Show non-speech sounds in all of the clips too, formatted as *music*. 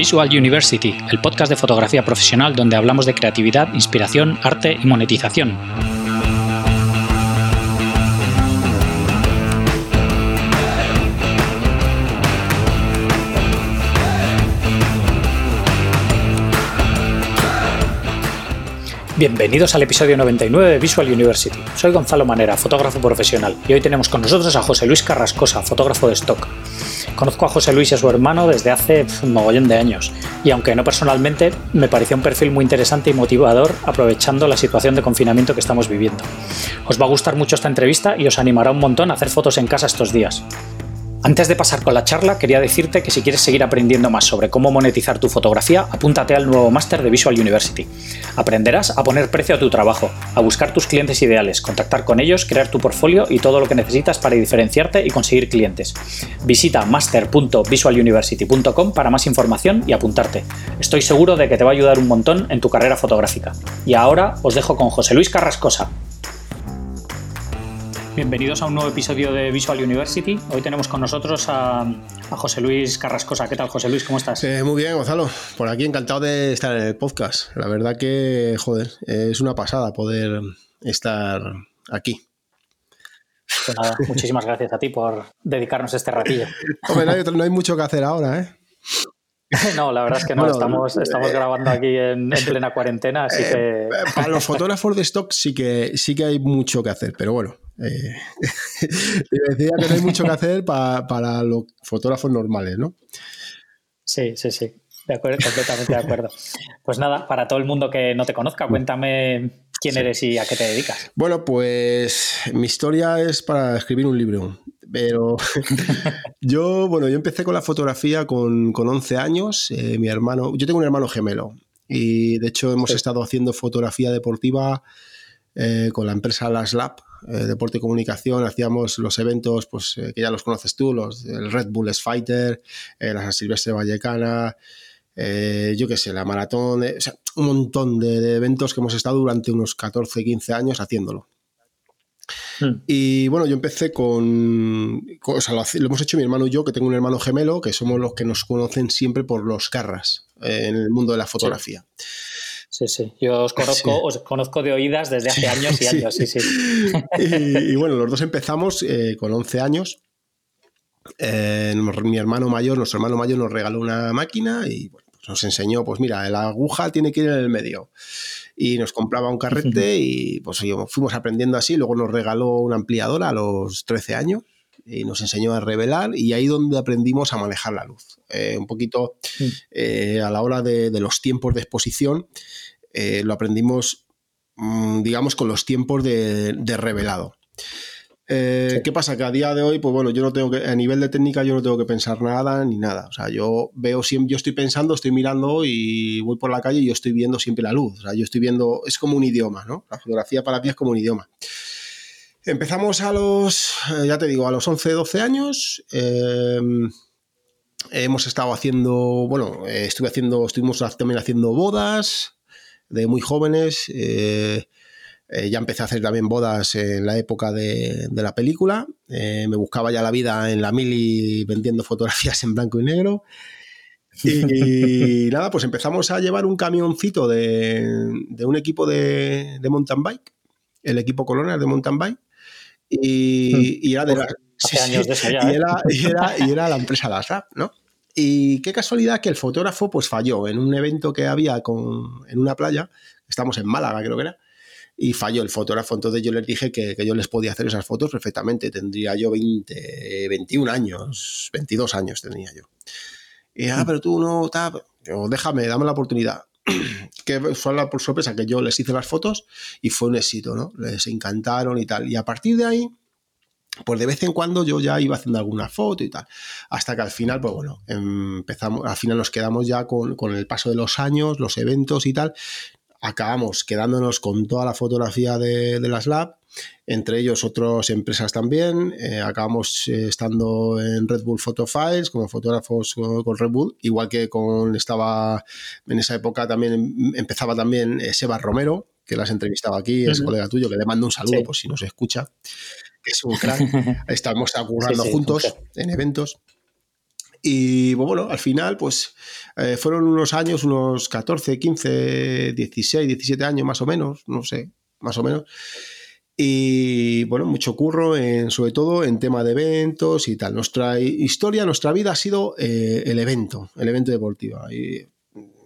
Visual University, el podcast de fotografía profesional donde hablamos de creatividad, inspiración, arte y monetización. Bienvenidos al episodio 99 de Visual University. Soy Gonzalo Manera, fotógrafo profesional, y hoy tenemos con nosotros a José Luis Carrascosa, fotógrafo de stock. Conozco a José Luis y a su hermano desde hace un mogollón de años, y aunque no personalmente, me pareció un perfil muy interesante y motivador aprovechando la situación de confinamiento que estamos viviendo. Os va a gustar mucho esta entrevista y os animará un montón a hacer fotos en casa estos días. Antes de pasar con la charla, quería decirte que si quieres seguir aprendiendo más sobre cómo monetizar tu fotografía, apúntate al nuevo máster de Visual University. Aprenderás a poner precio a tu trabajo, a buscar tus clientes ideales, contactar con ellos, crear tu portfolio y todo lo que necesitas para diferenciarte y conseguir clientes. Visita master.visualuniversity.com para más información y apuntarte. Estoy seguro de que te va a ayudar un montón en tu carrera fotográfica. Y ahora os dejo con José Luis Carrascosa. Bienvenidos a un nuevo episodio de Visual University. Hoy tenemos con nosotros a, José Luis Carrascosa. ¿Qué tal, José Luis? ¿Cómo estás? Eh, muy bien, Gonzalo. Por aquí encantado de estar en el podcast. La verdad que, joder, es una pasada poder estar aquí. Pues nada, *laughs* muchísimas gracias a ti por dedicarnos este ratillo. Hombre, no hay, no hay mucho que hacer ahora, ¿eh? *laughs* No, la verdad es que no, estamos, estamos eh, grabando aquí en, plena cuarentena, así eh, que... Para los fotógrafos de stock sí que, sí que hay mucho que hacer, pero bueno, eh, *laughs* decía que no hay mucho que hacer para, los fotógrafos normales, ¿no? Sí, sí, sí. De acuerdo, completamente de acuerdo. Pues nada, para todo el mundo que no te conozca, cuéntame quién eres y a qué te dedicas. Bueno, pues mi historia es para escribir un libro. Pero *laughs* yo, bueno, yo empecé con la fotografía con, 11 años. Eh, mi hermano, yo tengo un hermano gemelo y de hecho hemos estado haciendo fotografía deportiva eh, con la empresa Las Lab, eh, deporte y comunicación, hacíamos los eventos pues, que ya los conoces tú, los el Red Bull Fighter, la San Silvestre Vallecana, yo qué sé, la maratón, o sea, un montón de, eventos que hemos estado durante unos 14, 15 años haciéndolo. Hmm. Y bueno, yo empecé con, o sea, lo, hemos hecho mi hermano y yo, que tengo un hermano gemelo, que somos los que nos conocen siempre por los carras eh, en el mundo de la fotografía. Sí. Sí, Yo os *laughs* conozco, os conozco de oídas desde hace años y años, sí, sí. *laughs* Y, bueno, los dos empezamos eh, con 11 años. Eh, mi hermano mayor, nuestro hermano mayor nos regaló una máquina y pues nos enseñó, pues mira, la aguja tiene que ir en el medio. Y nos compraba un carrete y pues fuimos aprendiendo así, luego nos regaló una ampliadora a los 13 años y nos enseñó a revelar y ahí donde aprendimos a manejar la luz. Eh, un poquito eh, a la hora de, los tiempos de exposición eh, lo aprendimos, mm, digamos, con los tiempos de revelado. ¿Qué pasa? Que a día de hoy, pues bueno, yo no tengo que, a nivel de técnica, yo no tengo que pensar nada ni nada. O sea, yo veo siempre, yo estoy pensando, estoy mirando y voy por la calle y yo estoy viendo siempre la luz. O sea, yo estoy viendo, es como un idioma, ¿no? La fotografía para mí es como un idioma. Empezamos a los, eh, ya te digo, a los 11, 12 años. Em, hemos estado haciendo, bueno, estuve haciendo, estuvimos también haciendo bodas de muy jóvenes. Eh, eh, ya empecé a hacer también bodas en la época de, la película. Eh, me buscaba ya la vida en la mili vendiendo fotografías en blanco y negro. Y, *laughs* nada, pues empezamos a llevar un camioncito de, un equipo de, mountain bike, el equipo Colonial de mountain bike. Y, era de y, era, la empresa Lasrap, ¿no? Y qué casualidad que el fotógrafo pues falló en un evento que había con, en una playa, estamos en Málaga creo que era, y falló el fotógrafo. Entonces yo les dije que, yo les podía hacer esas fotos perfectamente. Tendría yo 20, 21 años, 22 años tenía yo. Y, ah, mm. pero tú no, déjame, dame la oportunidad. *clears throat* que fue la por sorpresa que yo les hice las fotos y fue un éxito, ¿no? Les encantaron y tal. Y a partir de ahí, pues de vez en cuando yo ya iba haciendo alguna foto y tal. Hasta que al final, pues bueno, empezamos, al final nos quedamos ya con, con el paso de los años, los eventos y tal acabamos quedándonos con toda la fotografía de, las lab, entre ellos otras empresas también. Eh, acabamos eh, estando en Red Bull Photo Files como fotógrafos con Red Bull, igual que con estaba en esa época también em, empezaba también eh, Seba Romero, que las entrevistaba aquí, es colega tuyo, que le mando un saludo por si nos escucha, es un crack. *laughs* Estamos currando juntos en eventos. Y pues, bueno, al final, pues eh, fueron unos años, unos 14, 15, 16, 17 años más o menos, no sé, más o menos. Y bueno, mucho curro, sobre todo en tema de eventos y tal. Nuestra historia, nuestra vida ha sido eh, el evento, el evento deportivo. Y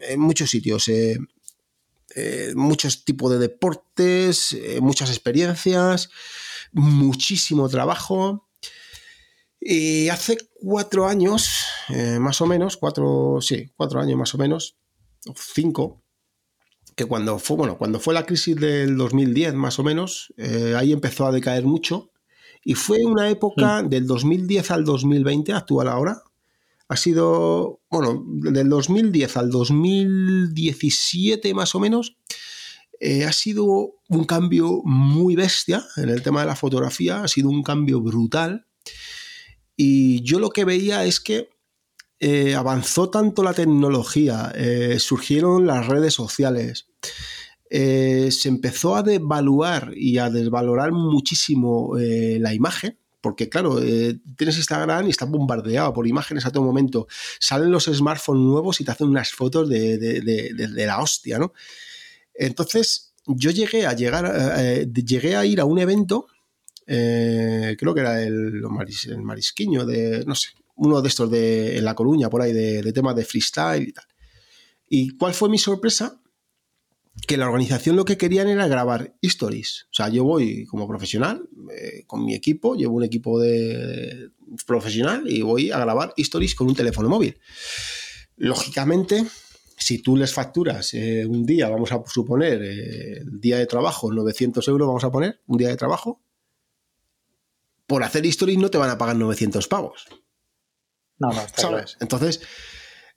en muchos sitios, eh, muchos tipos de deportes, muchas experiencias, muchísimo trabajo. Y hace cuatro años, eh, más o menos, cuatro, sí, cuatro años más o menos, cinco, que cuando fue, bueno, cuando fue la crisis del 2010 más o menos, eh, ahí empezó a decaer mucho. Y fue una época mm. del 2010 al 2020, actual ahora. Ha sido, bueno, del 2010 al 2017 más o menos, eh, ha sido un cambio muy bestia en el tema de la fotografía, ha sido un cambio brutal y yo lo que veía es que eh, avanzó tanto la tecnología, eh, surgieron las redes sociales, eh, se empezó a devaluar y a desvalorar muchísimo la imagen. Porque claro, tienes Instagram y está bombardeado por imágenes a todo momento. Salen los smartphones nuevos y te hacen unas fotos de, la hostia, ¿no? Entonces, yo llegué a llegar, llegué a ir a un evento eh, creo que era el, marisquiño de, no sé, uno de estos de en La Coruña, por ahí, de, temas de freestyle y tal. ¿Y cuál fue mi sorpresa? Que la organización lo que querían era grabar stories. O sea, yo voy como profesional eh, con mi equipo, llevo un equipo de, profesional y voy a grabar stories con un teléfono móvil. Lógicamente, si tú les facturas eh, un día, vamos a suponer, el día de trabajo, 900 euros, vamos a poner, un día de trabajo, por hacer stories no te van a pagar 900 pavos. No, no, está ¿Sabes? Entonces,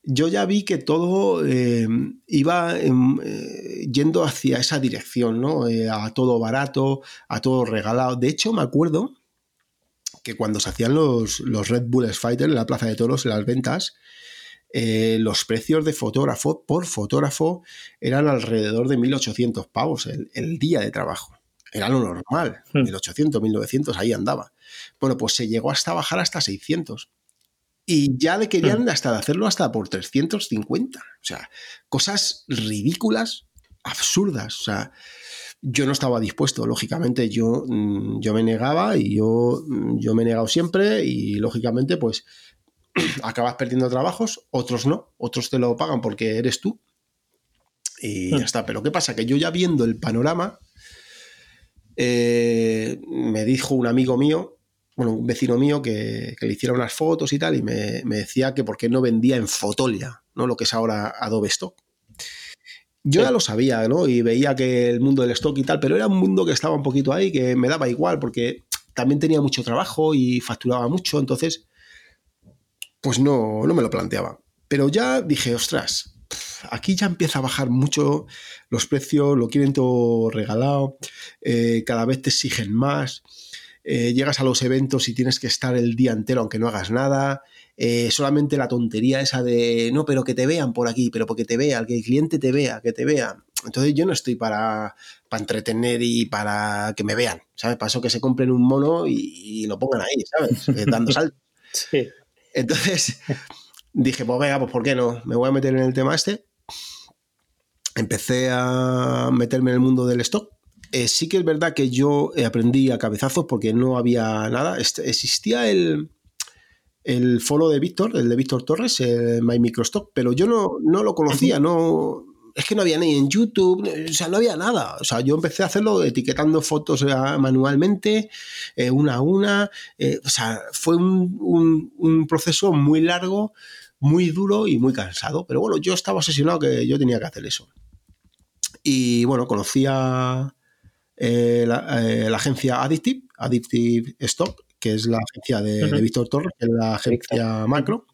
yo ya vi que todo eh, iba eh, yendo hacia esa dirección, ¿no? Eh, a todo barato, a todo regalado. De hecho, me acuerdo que cuando se hacían los, los Red Bull Fighter en la Plaza de Toros, en las ventas, los precios de fotógrafo por fotógrafo eran alrededor de 1.800 pavos el, el día de trabajo. Era lo normal, 1800, hmm. 1900, ahí andaba. Bueno, pues se llegó hasta bajar hasta 600. Y ya le querían hmm. hasta hacerlo hasta por 350. O sea, cosas ridículas, absurdas. O sea, yo no estaba dispuesto, lógicamente yo, mm, yo me negaba y yo, mm, yo me he negado siempre y lógicamente pues *clears throat* acabas perdiendo trabajos, otros no, otros te lo pagan porque eres tú y ya está. Pero ¿qué pasa? Que yo ya viendo el panorama, eh, me dijo un amigo mío, bueno, un vecino mío que, le hiciera unas fotos y tal, y me, decía que por qué no vendía en Fotolia, ¿no? Lo que es ahora Adobe Stock. Yo ya lo sabía, ¿no? Y veía que el mundo del stock y tal, pero era un mundo que estaba un poquito ahí, que me daba igual, porque también tenía mucho trabajo y facturaba mucho, entonces, pues no, no me lo planteaba. Pero ya dije, ostras, aquí ya empieza a bajar mucho los precios, lo quieren todo regalado, eh, cada vez te exigen más. Eh, llegas a los eventos y tienes que estar el día entero aunque no hagas nada. Eh, solamente la tontería esa de no, pero que te vean por aquí, pero porque te vea, que el cliente te vea, que te vea. Entonces yo no estoy para, para entretener y para que me vean, ¿sabes? Para eso que se compren un mono y, lo pongan ahí, ¿sabes? Dando saltos. *laughs* Sí. Entonces, dije, pues venga, pues ¿por qué no? Me voy a meter en el tema este. Empecé a meterme en el mundo del stock. Eh, sí que es verdad que yo eh, aprendí a cabezazos porque no había nada. Este, existía el, el foro de Víctor, el de Víctor Torres, el My Microstock, pero yo no, no lo conocía, no, es que no había ni en YouTube, o sea, no había nada. O sea, yo empecé a hacerlo etiquetando fotos eh, manualmente, una a una. o sea, fue un, un, proceso muy largo muy duro y muy cansado. Pero bueno, yo estaba obsesionado que yo tenía que hacer eso. Y bueno, conocía eh, eh, la, agencia Addictive, Addictive Stock, que es la agencia de, Víctor Torres, que es la agencia macro.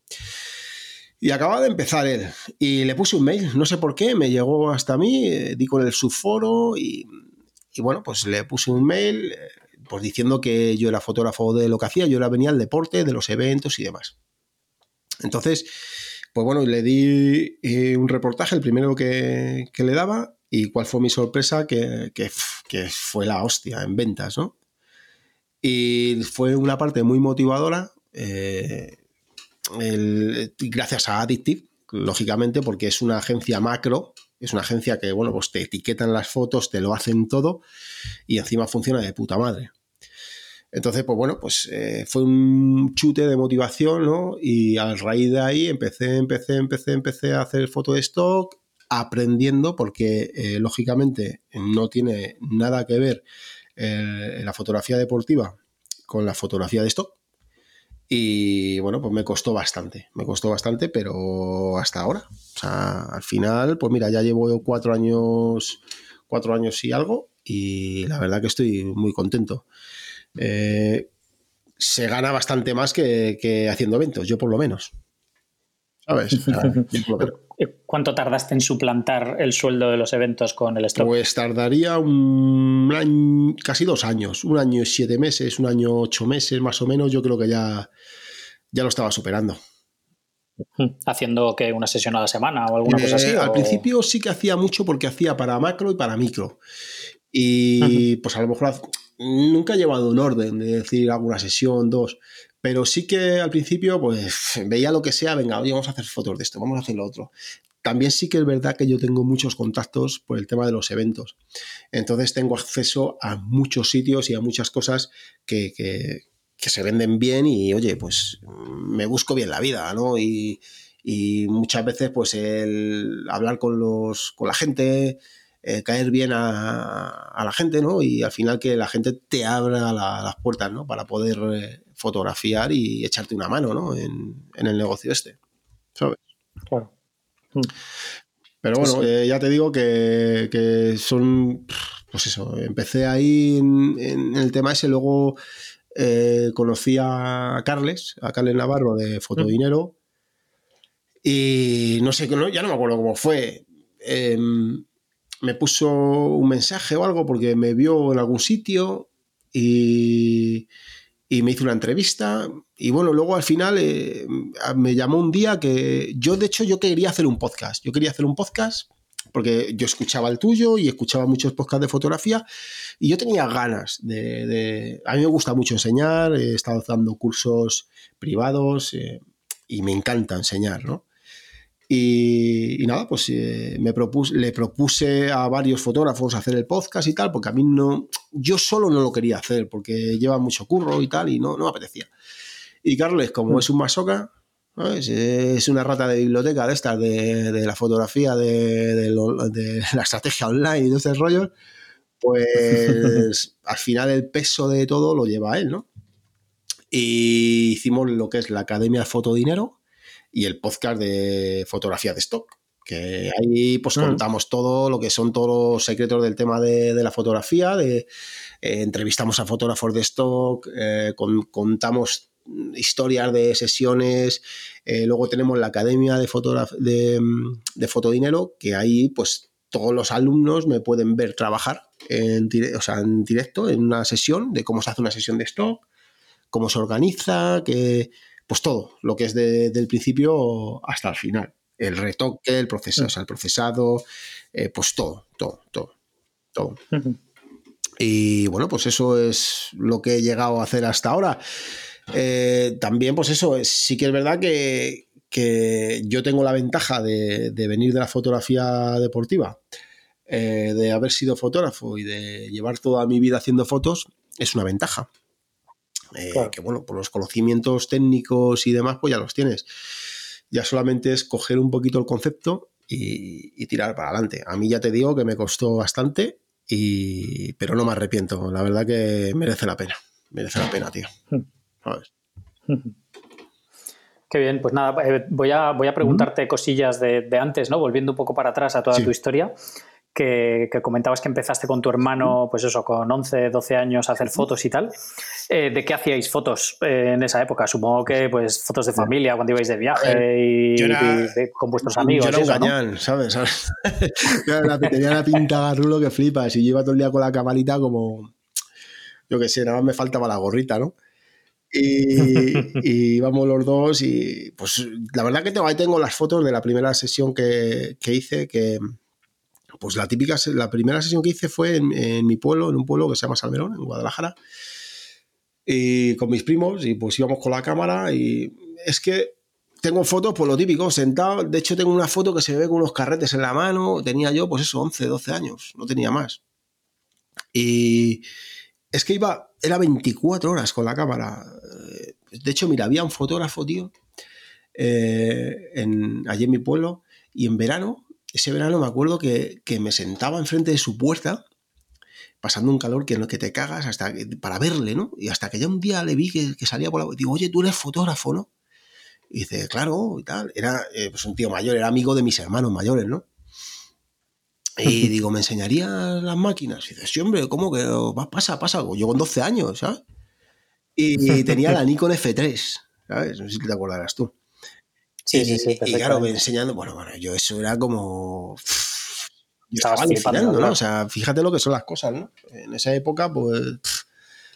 Y acababa de empezar él. Y le puse un mail, no sé por qué, me llegó hasta mí, eh, di con el subforo y, y, bueno, pues le puse un mail pues diciendo que yo era fotógrafo de lo que hacía, yo era venía al deporte, de los eventos y demás. Entonces, pues bueno, le di un reportaje, el primero que, le daba, y cuál fue mi sorpresa, que, fue la hostia en ventas, ¿no? Y fue una parte muy motivadora. Eh, gracias a Addictive, lógicamente, porque es una agencia macro, es una agencia que, bueno, pues te etiquetan las fotos, te lo hacen todo y encima funciona de puta madre. Entonces, pues bueno, pues eh, fue un chute de motivación, ¿no? Y a raíz de ahí empecé, empecé, empecé, empecé a hacer foto de stock, aprendiendo, porque eh, lógicamente no tiene nada que ver eh, la fotografía deportiva con la fotografía de stock. Y bueno, pues me costó bastante, me costó bastante, pero hasta ahora. O sea, al final, pues mira, ya llevo cuatro años, cuatro años y algo, y la verdad que estoy muy contento. Eh, se gana bastante más que, haciendo eventos, yo por lo menos. ¿Sabes? *laughs* ¿Cuánto tardaste en suplantar el sueldo de los eventos con el stock? Pues tardaría un año, casi dos años, un año y siete meses, un año ocho meses más o menos. Yo creo que ya, ya lo estaba superando. ¿Haciendo que una sesión a la semana o alguna cosa así? Eh, al principio sí que hacía mucho porque hacía para macro y para micro. Y pues a lo mejor nunca he llevado un orden de decir alguna sesión, dos, pero sí que al principio pues *laughs* veía lo que sea, venga, oye, vamos a hacer fotos de esto, vamos a hacer lo otro. También sí que es verdad que yo tengo muchos contactos por el tema de los eventos. Entonces tengo acceso a muchos sitios y a muchas cosas que, que, se venden bien y oye, pues me busco bien la vida, ¿no? Y, y muchas veces pues el hablar con, los, con la gente, eh, caer bien a, la gente, ¿no? Y al final que la gente te abra las puertas, ¿no? Para poder eh, fotografiar y echarte una mano, ¿no? En, el negocio este, ¿sabes? Claro. Mm. Pero bueno, eh, ya te digo que, son, pues eso, empecé ahí en, el tema ese, luego conocí a Carles, a Carles Navarro de Fotodinero, y no sé, ya no me acuerdo cómo fue. Em, me puso un mensaje o algo porque me vio en algún sitio y, me hizo una entrevista. Y bueno, luego al final eh, me llamó un día que yo, de hecho, yo quería hacer un podcast. Yo quería hacer un podcast porque yo escuchaba el tuyo y escuchaba muchos podcasts de fotografía y yo tenía ganas de... a mí me gusta mucho enseñar, he estado dando cursos privados eh, y me encanta enseñar, ¿no? Y, nada, pues eh, me propuse, le propuse a varios fotógrafos hacer el podcast y tal, porque a mí no, yo solo no lo quería hacer, porque lleva mucho curro y tal, y no, no me apetecía. Y Carles, como mm. es un masoca, es una rata de biblioteca de estas, de, la fotografía, de, *laughs* la estrategia online y de esos rollos, pues *laughs* al final el peso de todo lo lleva él, ¿no? Y hicimos lo que es la Academia de Fotodinero, y el podcast de fotografía de stock que ahí pues mm. contamos todo lo que son todos los secretos del tema de, la fotografía, de, eh, entrevistamos a fotógrafos de stock, eh, contamos historias de sesiones, eh, luego tenemos la Academia de, de, de, Fotodinero, que ahí pues todos los alumnos me pueden ver trabajar en, en directo en una sesión de cómo se hace una sesión de stock, cómo se organiza, que pues todo, lo que es del principio hasta el final. El retoque, el proceso, el procesado, eh, pues todo, todo, todo, todo. Y bueno, pues eso es lo que he llegado a hacer hasta ahora. Eh, también, pues eso, sí que es verdad que, yo tengo la ventaja de, venir de la fotografía deportiva, eh, de haber sido fotógrafo y de llevar toda mi vida haciendo fotos, es una ventaja. Eh, que bueno, por los conocimientos técnicos y demás, pues ya los tienes. Ya solamente es coger un poquito el concepto y, tirar para adelante. A mí ya te digo que me costó bastante, y, pero no me arrepiento. La verdad que merece la pena. Merece la pena, tío. *laughs* Qué bien, pues nada, eh, voy a, voy a preguntarte cosillas de, de, antes, ¿no? Volviendo un poco para atrás a toda tu historia que, comentabas que empezaste con tu hermano, pues eso, con 11, 12 años a hacer fotos y tal. Eh, ¿De qué hacíais fotos eh, en esa época? Supongo que pues fotos de familia cuando ibais de viaje y, con vuestros amigos. *laughs* Yo era un gañán, ¿sabes? tenía la pinta garrulo que flipas y yo iba todo el día con la camarita como, yo qué sé, nada más me faltaba la gorrita, ¿no? Y, *laughs* íbamos los dos y pues la verdad que tengo, ahí tengo las fotos de la primera sesión que, que hice que pues la típica, la primera sesión que hice fue en, mi pueblo, en un pueblo que se llama Salmerón, en Guadalajara, y con mis primos, y pues íbamos con la cámara, y es que tengo fotos, por lo típico, sentado. De hecho, tengo una foto que se ve con unos carretes en la mano. Tenía yo, pues eso, 11, 12 años, no tenía más. Y es que iba, era 24 horas con la cámara. De hecho, mira, había un fotógrafo, tío, eh, allí en mi pueblo, y en verano, ese verano me acuerdo que, me sentaba enfrente de su puerta, pasando un calor que, que te cagas, hasta para verle, ¿no? Y hasta que ya un día le vi que, salía por la... Digo, oye, tú eres fotógrafo, ¿no? Y dice, claro, y tal. Era eh, pues un tío mayor, era amigo de mis hermanos mayores, ¿no? Y *laughs* digo, ¿me enseñaría las máquinas? Y dice, sí, hombre, ¿cómo que pasa, pasa? Yo con 12 años, ¿sabes? Y tenía la *laughs* Nikon F3, ¿sabes? No sé si te acordarás tú. Sí, sí, sí. Y claro, me enseñando, bueno, bueno, yo eso era como. Yo estaba alucinando, ¿no? O sea, fíjate lo que son las cosas, ¿no? En esa época, pues.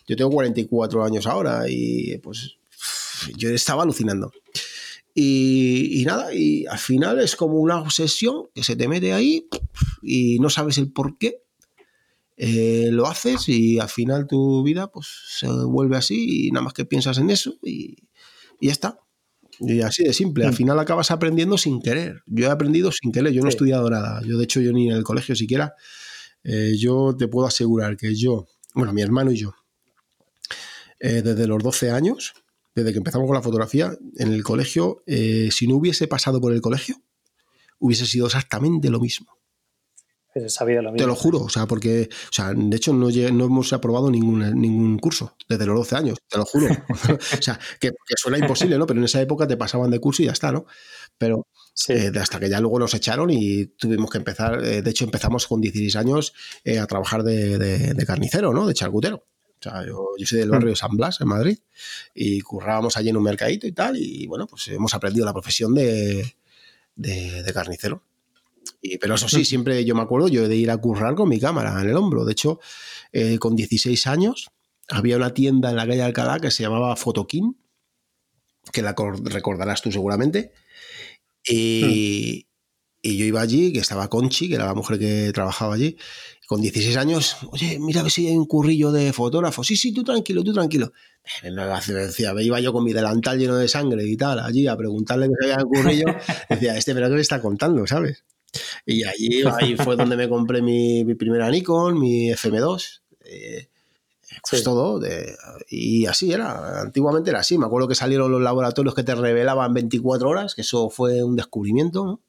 Yo tengo 44 años ahora y pues. Yo estaba alucinando. Y, nada, y al final es como una obsesión que se te mete ahí y no sabes el por qué. Eh, lo haces y al final tu vida pues se vuelve así y nada más que piensas en eso y, y ya está. Y así de simple, al mm. final acabas aprendiendo sin querer. Yo he aprendido sin querer, yo no he estudiado nada. Yo, de hecho, yo ni en el colegio siquiera. Eh, yo te puedo asegurar que yo, bueno, mi hermano y yo, eh, desde los 12 años, desde que empezamos con la fotografía, en el colegio, eh, si no hubiese pasado por el colegio, hubiese sido exactamente lo mismo. Te lo juro, o sea, porque, o sea, de hecho no, no hemos aprobado ningún, ningún curso desde los 12 años, te lo juro. *laughs* o sea, que, suena imposible, ¿no? Pero en esa época te pasaban de curso y ya está, ¿no? Pero eh, hasta que ya luego nos echaron y tuvimos que empezar, eh, de hecho empezamos con 16 años eh, a trabajar de, carnicero, ¿no? De charcutero. O sea, yo, soy del barrio San Blas, en Madrid, y currábamos allí en un mercadito y tal, y bueno, pues hemos aprendido la profesión de, de carnicero pero eso sí, siempre yo me acuerdo yo de ir a currar con mi cámara en el hombro. De hecho, eh, con 16 años había una tienda en la calle Alcalá que se llamaba Fotokin, que la recordarás tú seguramente. Y, yo iba allí, que estaba Conchi, que era la mujer que trabajaba allí, con 16 años, oye, mira a ver si hay un currillo de fotógrafo. Sí, sí, tú tranquilo, tú tranquilo. Decía, me iba yo con mi delantal lleno de sangre y tal, allí a preguntarle que había un currillo. *laughs* Decía, este, pero ¿qué me está contando, sabes? Y allí ahí fue donde me compré mi, primera Nikon, mi FM2. Eh, pues todo. y así era. Antiguamente era así. Me acuerdo que salieron los laboratorios que te revelaban 24 horas, que eso fue un descubrimiento.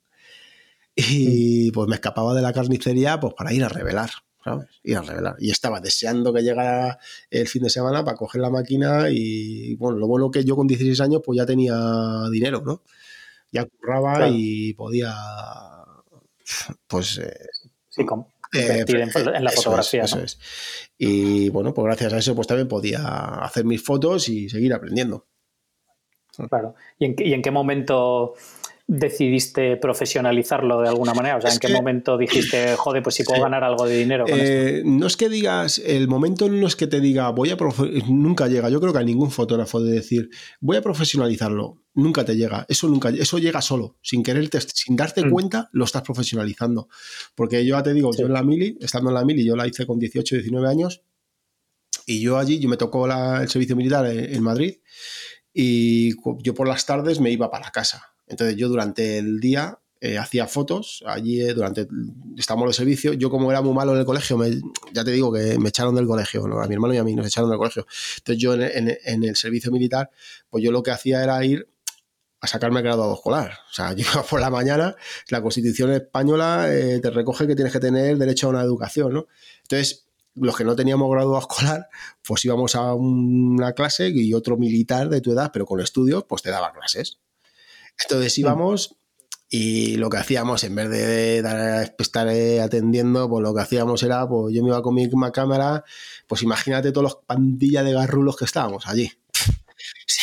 Y pues me escapaba de la carnicería pues para ir a revelar. ¿sabes? Ir a revelar. Y estaba deseando que llegara el fin de semana para coger la máquina y bueno, lo bueno que yo con 16 años pues ya tenía dinero, ¿no? Ya curraba y podía pues... Eh, sí, eh, en, la fotografía. Y bueno, pues gracias a eso pues también podía hacer mis fotos y seguir aprendiendo. Claro. ¿Y en, y en qué momento decidiste profesionalizarlo de alguna manera? O sea, ¿en qué momento dijiste, *clears throat* joder, pues si puedo ganar algo de dinero con eh, esto? No es que digas, el momento no es que te diga, voy a nunca llega. Yo creo que a ningún fotógrafo de decir, voy a profesionalizarlo, nunca te llega. Eso nunca, eso llega solo, sin quererte, sin darte mm. cuenta, lo estás profesionalizando. Porque yo ya te digo, yo en la mili, estando en la mili, yo la hice con 18, 19 años, y yo allí, yo me tocó el servicio militar en Madrid, y yo por las tardes me iba para casa entonces yo durante el día eh, hacía fotos, allí eh, durante, estábamos de servicio, yo como era muy malo en el colegio, ya te digo que me echaron del colegio, a mi hermano y a mí nos echaron del colegio. Entonces yo en, el servicio militar, pues yo lo que hacía era ir a sacarme el graduado escolar. O sea, *laughs* yo por la mañana, la Constitución española eh, te recoge que tienes que tener derecho a una educación, ¿no? Entonces, los que no teníamos graduado escolar, pues íbamos a una clase y otro militar de tu edad, pero con estudios, pues te daba clases. Entonces mm. íbamos y lo que hacíamos, en vez de estar eh, atendiendo, pues lo que hacíamos era, pues yo me iba con mi cámara, pues imagínate todos los pandillas de garrulos que estábamos allí.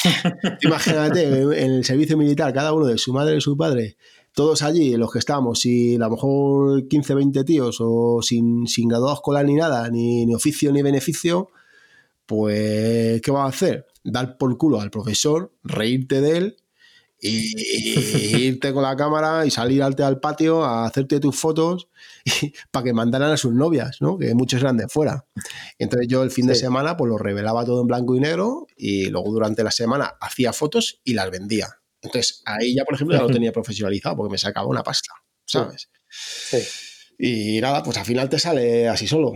*laughs* imagínate, en el servicio militar, cada uno de su madre y su padre, todos allí, los que estábamos, y a lo mejor 15, 20 tíos, o sin, sin graduado escolar ni nada, ni, ni oficio ni beneficio, pues, ¿qué vas a hacer? Dar por culo al profesor, reírte de él y, irte con la cámara y salir al, patio a hacerte tus fotos *laughs* para que mandaran a sus novias, ¿no? que muchos eran de fuera. Entonces yo el fin de semana pues lo revelaba todo en blanco y negro y luego durante la semana hacía fotos y las vendía. Entonces, ahí ya, por ejemplo, ya lo tenía profesionalizado porque me sacaba una pasta, ¿sabes? Sí. Y nada, pues al final te sale así solo.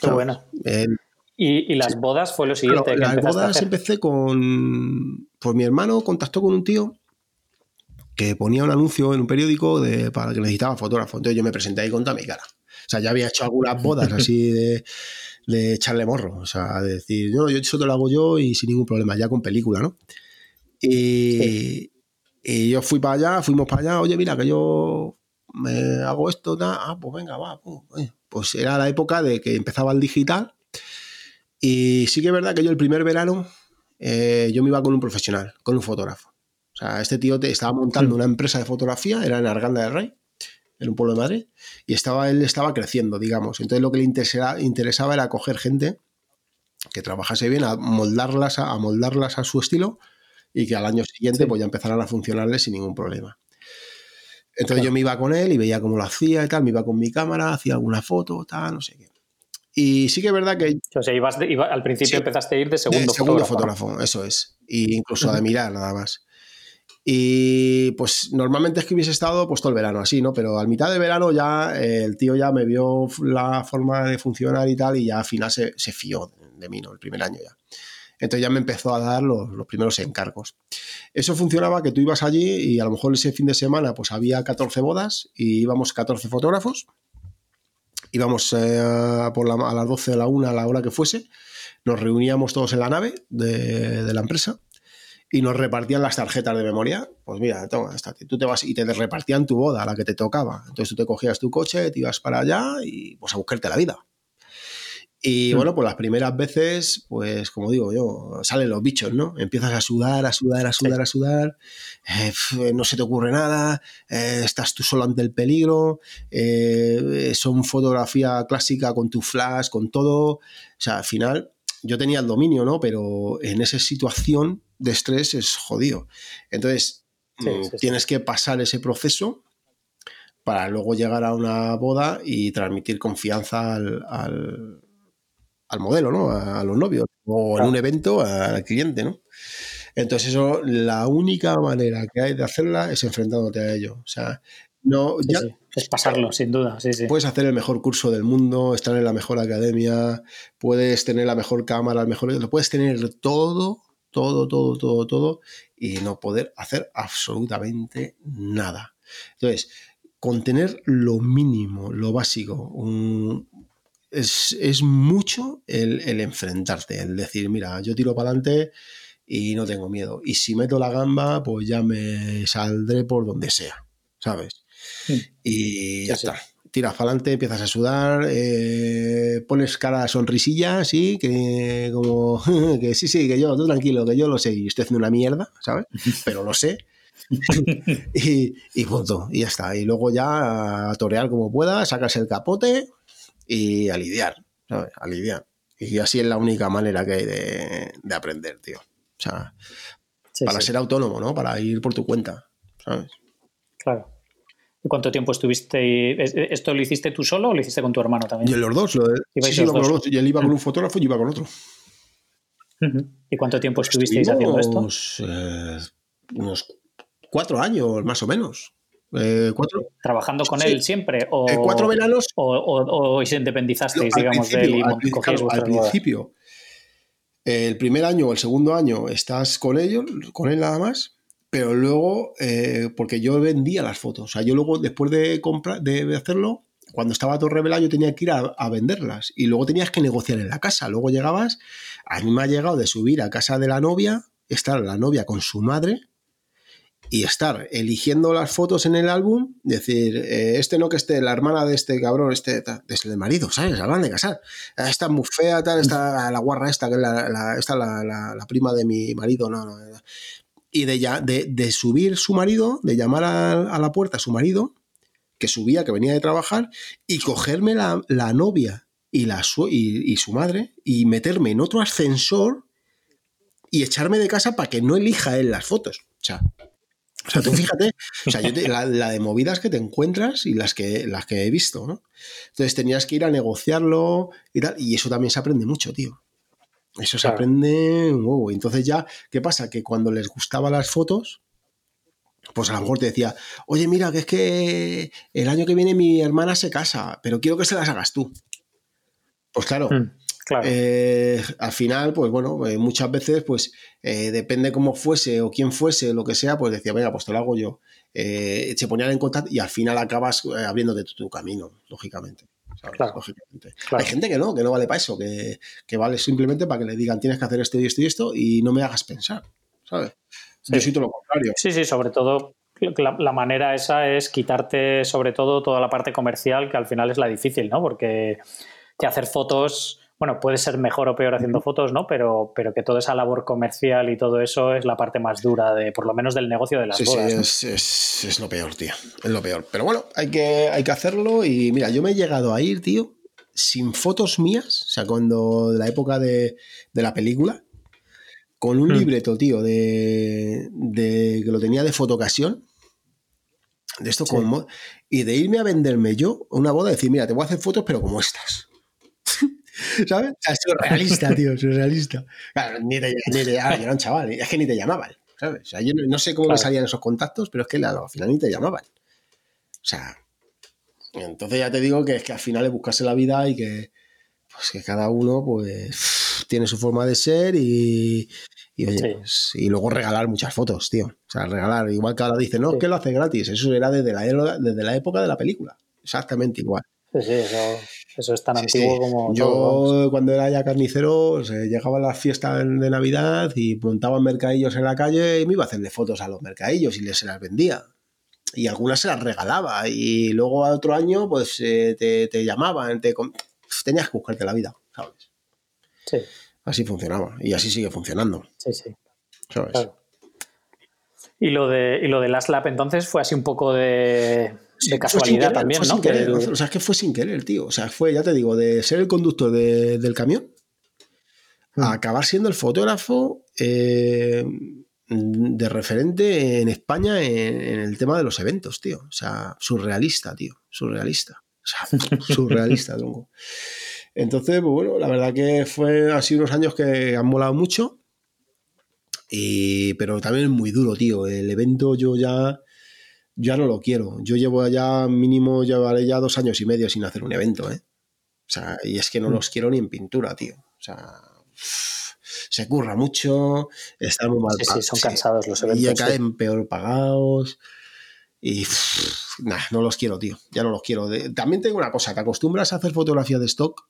Qué bueno. ¿Y, las bodas fue lo siguiente? las bodas empecé con. Pues mi hermano contactó con un tío que ponía un anuncio en un periódico de, para que necesitaba fotógrafo. Entonces yo me presenté ahí con toda mi cara. O sea, ya había hecho algunas bodas *laughs* así de, de echarle morro. O sea, de decir, no, yo eso te lo hago yo y sin ningún problema, ya con película, ¿no? Y, y yo fui para allá, fuimos para allá, oye, mira, que yo me hago esto, ah, pues venga, va, pues era la época de que empezaba el digital y sí que es verdad que yo el primer verano eh, yo me iba con un profesional, con un fotógrafo. O sea, este tío te estaba montando una empresa de fotografía, era en Arganda del Rey, en un pueblo de Madrid, y estaba, él estaba creciendo, digamos. Entonces lo que le interesaba, interesaba era coger gente que trabajase bien, a moldarlas a, moldarlas a su estilo y que al año siguiente pues ya empezaran a funcionarle sin ningún problema. Entonces yo me iba con él y veía cómo lo hacía y tal, me iba con mi cámara, hacía alguna foto, tal, no sé qué. Y sí que es verdad que... O sea, ibas al principio empezaste a ir de segundo, segundo fotógrafo. eso es. Y incluso de mirar nada más. Y pues normalmente es que hubiese estado pues todo el verano así, ¿no? Pero al mitad de verano ya eh, el tío ya me vio la forma de funcionar y tal y ya al final se, se fió de mí, ¿no? El primer año ya. Entonces ya me empezó a dar los, primeros encargos. Eso funcionaba que tú ibas allí y a lo mejor ese fin de semana pues había 14 bodas y íbamos 14 fotógrafos. Íbamos eh, por a las 12 de la 1 a la hora que fuese. Nos reuníamos todos en la nave de, la empresa y nos repartían las tarjetas de memoria. Pues mira, toma, tú te vas y te repartían tu boda, la que te tocaba. Entonces tú te cogías tu coche, te ibas para allá y pues a buscarte la vida. Y mm. bueno, pues las primeras veces, pues como digo yo, salen los bichos, ¿no? Empiezas a sudar, a sudar, a sudar, a sudar, eh, no se te ocurre nada, eh, estás tú solo ante el peligro, eh, son fotografía clásica con tu flash, con todo. O sea, al final yo tenía el dominio, ¿no? Pero en esa situación de estrés es jodido. Entonces, mm, tienes que pasar ese proceso para luego llegar a una boda y transmitir confianza al al modelo, ¿no? A, los novios. O en un evento al cliente, ¿no? Entonces, eso, la única manera que hay de hacerla es enfrentándote a ello. O sea, no. ya, Es pasarlo, sin duda. Sí, sí. Puedes hacer el mejor curso del mundo, estar en la mejor academia, puedes tener la mejor cámara, el mejor. Lo puedes tener todo, todo, todo, todo, todo, y no poder hacer absolutamente nada. Entonces, con tener lo mínimo, lo básico, un, es, mucho el, enfrentarte, el decir, mira, yo tiro para adelante y no tengo miedo. Y si meto la gamba, pues ya me saldré por donde sea, ¿sabes? Mm. Y ya está. Tiras para adelante, empiezas a sudar, eh, pones cara sonrisilla, sí, que como, *laughs* que sí, sí, que yo, tú tranquilo, que yo lo sé y estoy haciendo una mierda, ¿sabes? *laughs* Pero lo sé. *laughs* y, y punto, y ya está. Y luego ya a torear como pueda, sacas el capote, y a lidiar, ¿sabes? A lidiar. Y así es la única manera que hay de, aprender, tío. O sea, para ser autónomo, ¿no? Para ir por tu cuenta, ¿sabes? Claro. ¿Y cuánto tiempo estuviste? ¿Esto lo hiciste tú solo o lo hiciste con tu hermano también? Y los dos. Lo, sí, sí, los dos. Y él iba con un fotógrafo y yo iba con otro. ¿Y cuánto tiempo estuvisteis haciendo esto? Eh, unos cuatro años, más o menos. Eh, ¿Trabajando con él siempre? O, eh, cuatro veranos. O, o, os independizasteis, digamos, de él y al, al principio, el primer año o el segundo año estás con ellos, con él nada más, pero luego, eh, porque yo vendía las fotos, o sea, yo luego, después de, comprar, de hacerlo, cuando estaba todo revelado, yo tenía que ir a, a, venderlas y luego tenías que negociar en la casa. Luego llegabas, a mí me ha llegado de subir a casa de la novia, estar la novia con su madre y estar eligiendo las fotos en el álbum, decir, eh, este no que esté, la hermana de este cabrón, este, es el marido, ¿sabes? Hablan de casar. Ah, esta muy fea, tal, esta, la guarra esta, que es la, esta, la, la, prima de mi marido, no, no. Y de, ya, de, subir su marido, de llamar a, la puerta a su marido, que subía, que venía de trabajar, y cogerme la, novia y, la, y, y su madre, y meterme en otro ascensor y echarme de casa para que no elija él las fotos. O sea, o sea, tú fíjate, o sea, la, de movidas que te encuentras y las que, las que he visto, ¿no? Entonces tenías que ir a negociarlo y tal, y eso también se aprende mucho, tío. Eso se aprende un huevo. Entonces ya, ¿qué pasa? Que cuando les gustaban las fotos, pues a lo mejor te decía, oye, mira, que es que el año que viene mi hermana se casa, pero quiero que se las hagas tú. Pues claro, mm, eh, al final, pues bueno, eh, muchas veces, pues eh, depende cómo fuese o quién fuese, lo que sea, pues decía, venga, pues te lo hago yo. se ponían en contacto y al final acabas abriéndote tu, tu camino, lógicamente. Hay gente que no, que no vale para eso, que, vale simplemente para que le digan tienes que hacer esto y esto y esto y no me hagas pensar, ¿sabes? Yo soy todo lo contrario. Sí, sí, sobre todo la, manera esa es quitarte sobre todo toda la parte comercial que al final es la difícil, ¿no? Porque que hacer fotos bueno, puede ser mejor o peor haciendo fotos, ¿no? Pero, pero que toda esa labor comercial y todo eso es la parte más dura de, por lo menos del negocio de las sí, bodas. Sí, es, es, lo peor, tío. Es lo peor. Pero bueno, hay que, hay que hacerlo. Y mira, yo me he llegado a ir, tío, sin fotos mías, o sea, cuando de la época de, la película, con un hmm. libreto, tío, de, de, que lo tenía de fotocasión. De esto como. Y de irme a venderme yo una boda y decir, mira, te voy a hacer fotos, pero como estas. ¿Sabes? O sea, surrealista, tío, surrealista. Claro, ni te, ni te llamaban, yo era un chaval, es que ni te llamaban, ¿sabes? O sea, yo no, sé cómo me salían esos contactos, pero es que al final ni te llamaban. O sea, entonces ya te digo que es que al final es buscarse la vida y que, pues que cada uno, pues, tiene su forma de ser y, y, pues, y luego regalar muchas fotos, tío. O sea, regalar, igual que ahora dicen, no, que lo hace gratis. Eso era desde la, desde la época de la película. Exactamente igual. Sí, sí, eso, eso es tan antiguo como. Yo, cuando era ya carnicero, llegaba a las fiestas de Navidad y montaban mercadillos en la calle y me iba a hacerle fotos a los mercadillos y les se las vendía. Y algunas se las regalaba. Y luego a otro año, pues eh, te, te, llamaban, te, tenías que buscarte la vida, ¿sabes? Sí. Así funcionaba y así sigue funcionando. Sí, sí. ¿Sabes? Y lo de, y lo de Last Lap entonces fue así un poco de de casualidad también, ¿no? O sea, es que fue sin querer, tío. O sea, fue, ya te digo, de ser el conductor del camión a mm. acabar siendo el fotógrafo eh, de referente en España en, el tema de los eventos, tío. O sea, surrealista, tío. Surrealista. O sea, *laughs* surrealista, tengo. Entonces, pues bueno, la verdad que fue así unos años que han molado mucho. Y, pero también es muy duro, tío. El evento yo ya ya no lo quiero. Yo llevo ya mínimo, llevaré ya dos años y medio sin hacer un evento, ¿eh? O sea, y es que no mm. los quiero ni en pintura, tío. O sea, se curra mucho, están muy mal sí, sí, son cansados los eventos. Y ya caen peor pagados. Y nada, no los quiero, tío. Ya no los quiero. también tengo una cosa, te acostumbras a hacer fotografía de stock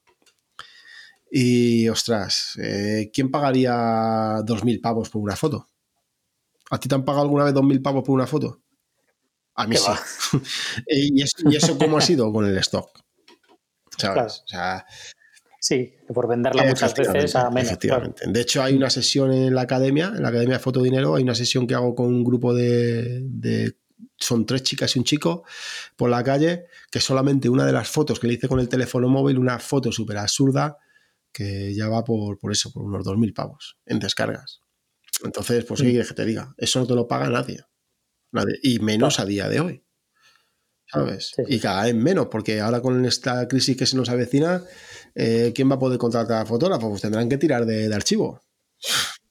y, ostras, eh, ¿quién pagaría 2.000 pavos por una foto? ¿A ti te han pagado alguna vez 2.000 pavos por una foto? A mí sí. *laughs* y, eso, cómo ha sido con el stock? ¿Sabes? O sea, sí, por venderla muchas veces a menos. Efectivamente. De hecho, hay una sesión en la academia, en la academia de Fotodinero, hay una sesión que hago con un grupo de, son tres chicas y un chico por la calle, que solamente una de las fotos que le hice con el teléfono móvil, una foto súper absurda, que ya va por, por eso, por unos 2.000 pavos en descargas. Entonces, pues, ¿qué mm. quieres que te diga? Eso no te lo paga nadie. Y menos a día de hoy. ¿Sabes? Y cada vez menos, porque ahora con esta crisis que se nos avecina, eh, ¿quién va a poder contratar a fotógrafos? Pues tendrán que tirar de, archivo.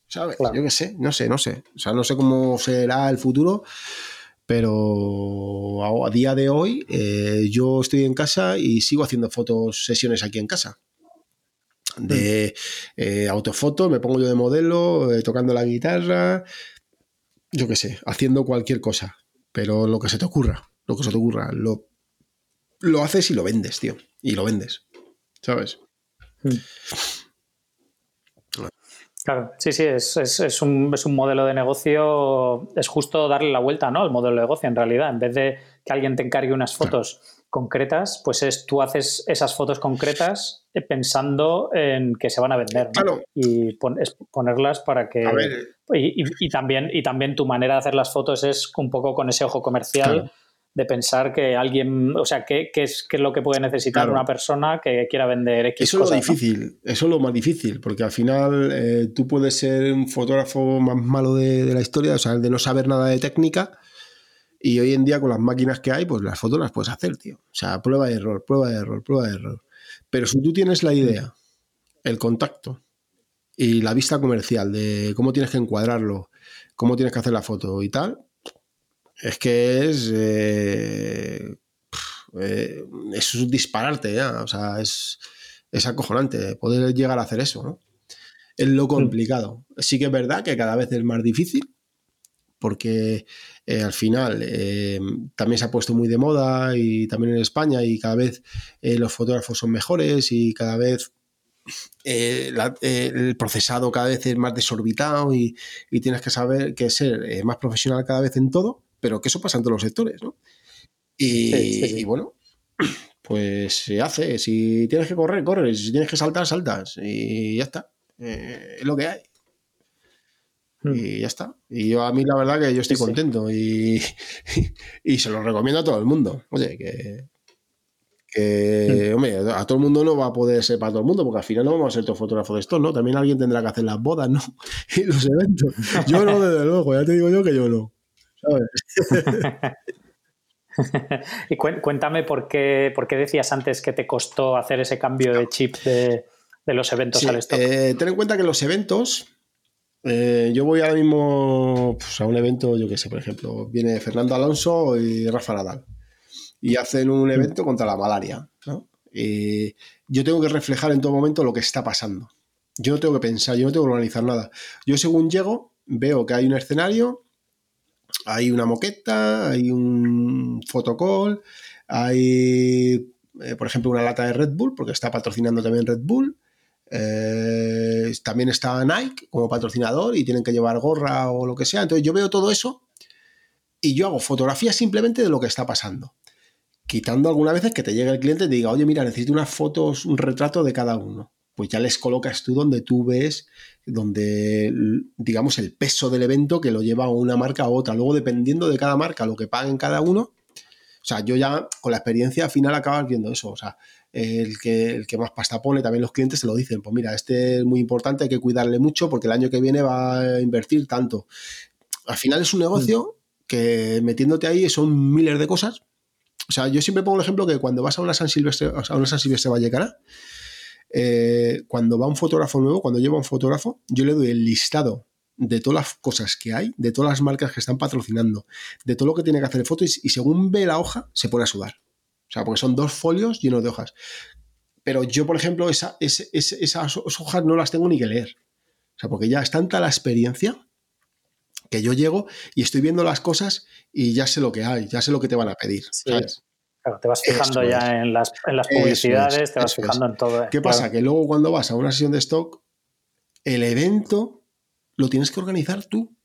¿Sabes? Yo qué sé, no sé, no sé. O sea, no sé cómo será el futuro, pero a, día de hoy eh, yo estoy en casa y sigo haciendo fotos, sesiones aquí en casa. De mm. eh, autofotos, me pongo yo de modelo, tocando la guitarra, yo qué sé, haciendo cualquier cosa, pero lo que se te ocurra, lo que se te ocurra, lo, lo haces y lo vendes, tío, y lo vendes, ¿sabes? Hmm. Claro, sí, sí, es, es, es, un, es, un, modelo de negocio, es justo darle la vuelta ¿no? al modelo de negocio en realidad, en vez de que alguien te encargue unas fotos concretas, pues es tú haces esas fotos concretas eh, pensando en que se van a vender y ponerlas para que y, también y también tu manera de hacer las fotos es un poco con ese ojo comercial de pensar que alguien, o sea, qué, es, qué es lo que puede necesitar una persona que quiera vender X Eso es lo difícil, eso es lo más difícil, porque al final eh, tú puedes ser un fotógrafo más malo de, de la historia, o sea, de no saber nada de técnica, y hoy en día con las máquinas que hay, pues las fotos las puedes hacer, tío. O sea, prueba de error, prueba de error, prueba de error. Pero si tú tienes la idea, el contacto y la vista comercial de cómo tienes que encuadrarlo, cómo tienes que hacer la foto y tal, es que es, eh, eh, es dispararte ya, o sea, es, es acojonante poder llegar a hacer eso, ¿no? Es lo complicado. Sí que es verdad que cada vez es más difícil, porque eh, al final también se ha puesto muy de moda y también en España y cada vez los fotógrafos son mejores y cada vez eh, eh, el procesado cada vez es más desorbitado y, tienes que saber que ser eh, más profesional cada vez en todo, pero que eso pasa en todos los sectores, ¿no? Y, bueno, pues se hace. Si tienes que correr, corres. Si tienes que saltar, saltas. Y ya está. es lo que hay. Hmm. Y ya está. Y yo a mí la verdad que yo estoy contento y, *laughs* y, se lo recomiendo a todo el mundo. Oye, que, que, mm. hombre, a todo el mundo no va a poder ser para todo el mundo, porque al final no vamos a ser todos fotógrafos de esto, ¿no? También alguien tendrá que hacer las bodas, ¿no? *laughs* Y los eventos. Yo no, desde luego, ya te digo yo que yo no. ¿Sabes? *laughs* y cuéntame por qué, por qué decías antes que te costó hacer ese cambio de chip de, los eventos al stock. Eh, ten en cuenta que los eventos, eh, yo voy ahora mismo pues, a un evento, yo qué sé, por ejemplo, viene Fernando Alonso y Rafa Nadal y hacen un evento contra la malaria. yo tengo que reflejar en todo momento lo que está pasando. Yo no tengo que pensar, yo no tengo que organizar nada. Yo según llego, veo que hay un escenario, hay una moqueta, hay un fotocall, hay, eh, por ejemplo, una lata de Red Bull, porque está patrocinando también Red Bull. Eh, también está Nike como patrocinador y tienen que llevar gorra o lo que sea. Entonces yo veo todo eso y yo hago fotografías simplemente de lo que está pasando quitando algunas veces que te llegue el cliente y te diga, oye, mira, necesito unas fotos, un retrato de cada uno. Pues ya les colocas tú donde tú ves, donde, digamos, el peso del evento que lo lleva una marca a otra. Luego, dependiendo de cada marca, lo que paguen cada uno, o sea, yo ya con la experiencia al final acabas viendo eso. O sea, el que, el que más pasta pone, también los clientes se lo dicen. Pues mira, este es muy importante, hay que cuidarle mucho porque el año que viene va a invertir tanto. Al final es un negocio mm. que metiéndote ahí son miles de cosas o sea, yo siempre pongo el ejemplo que cuando vas a una San Silvestre, a una San Silvestre Vallecana, eh, cuando va un fotógrafo nuevo, cuando lleva un fotógrafo, yo le doy el listado de todas las cosas que hay, de todas las marcas que están patrocinando, de todo lo que tiene que hacer el foto y, según ve la hoja, se pone a sudar. O sea, porque son dos folios llenos de hojas. Pero yo, por ejemplo, esa, esas hojas no las tengo ni que leer. O sea, porque ya es tanta la experiencia que yo llego y estoy viendo las cosas y ya sé lo que hay, ya sé lo que te van a pedir. Claro, te vas fijando ya en las, publicidades, te vas fijando en todo. ¿Qué pasa? Que luego cuando vas a una sesión de stock, el evento lo tienes que organizar tú.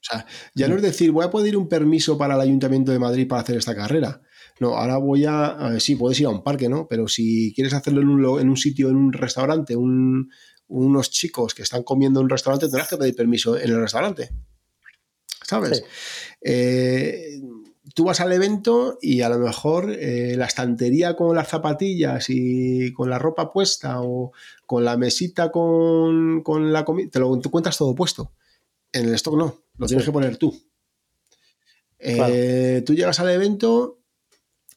O sea, ya no es decir, voy a pedir un permiso para el Ayuntamiento de Madrid para hacer esta carrera. No, ahora voy a, sí, puedes ir a un parque, ¿no? Pero si quieres hacerlo en un, en un sitio, en un restaurante, unos chicos que están comiendo en un restaurante, tendrás que pedir permiso en el restaurante. ¿sabes? Eh, tú vas al evento y a lo mejor eh, la estantería con las zapatillas y con la ropa puesta o con la mesita con, la comida, te lo cuentas todo puesto. En el stock no, lo tienes que poner tú. Eh, tú llegas al evento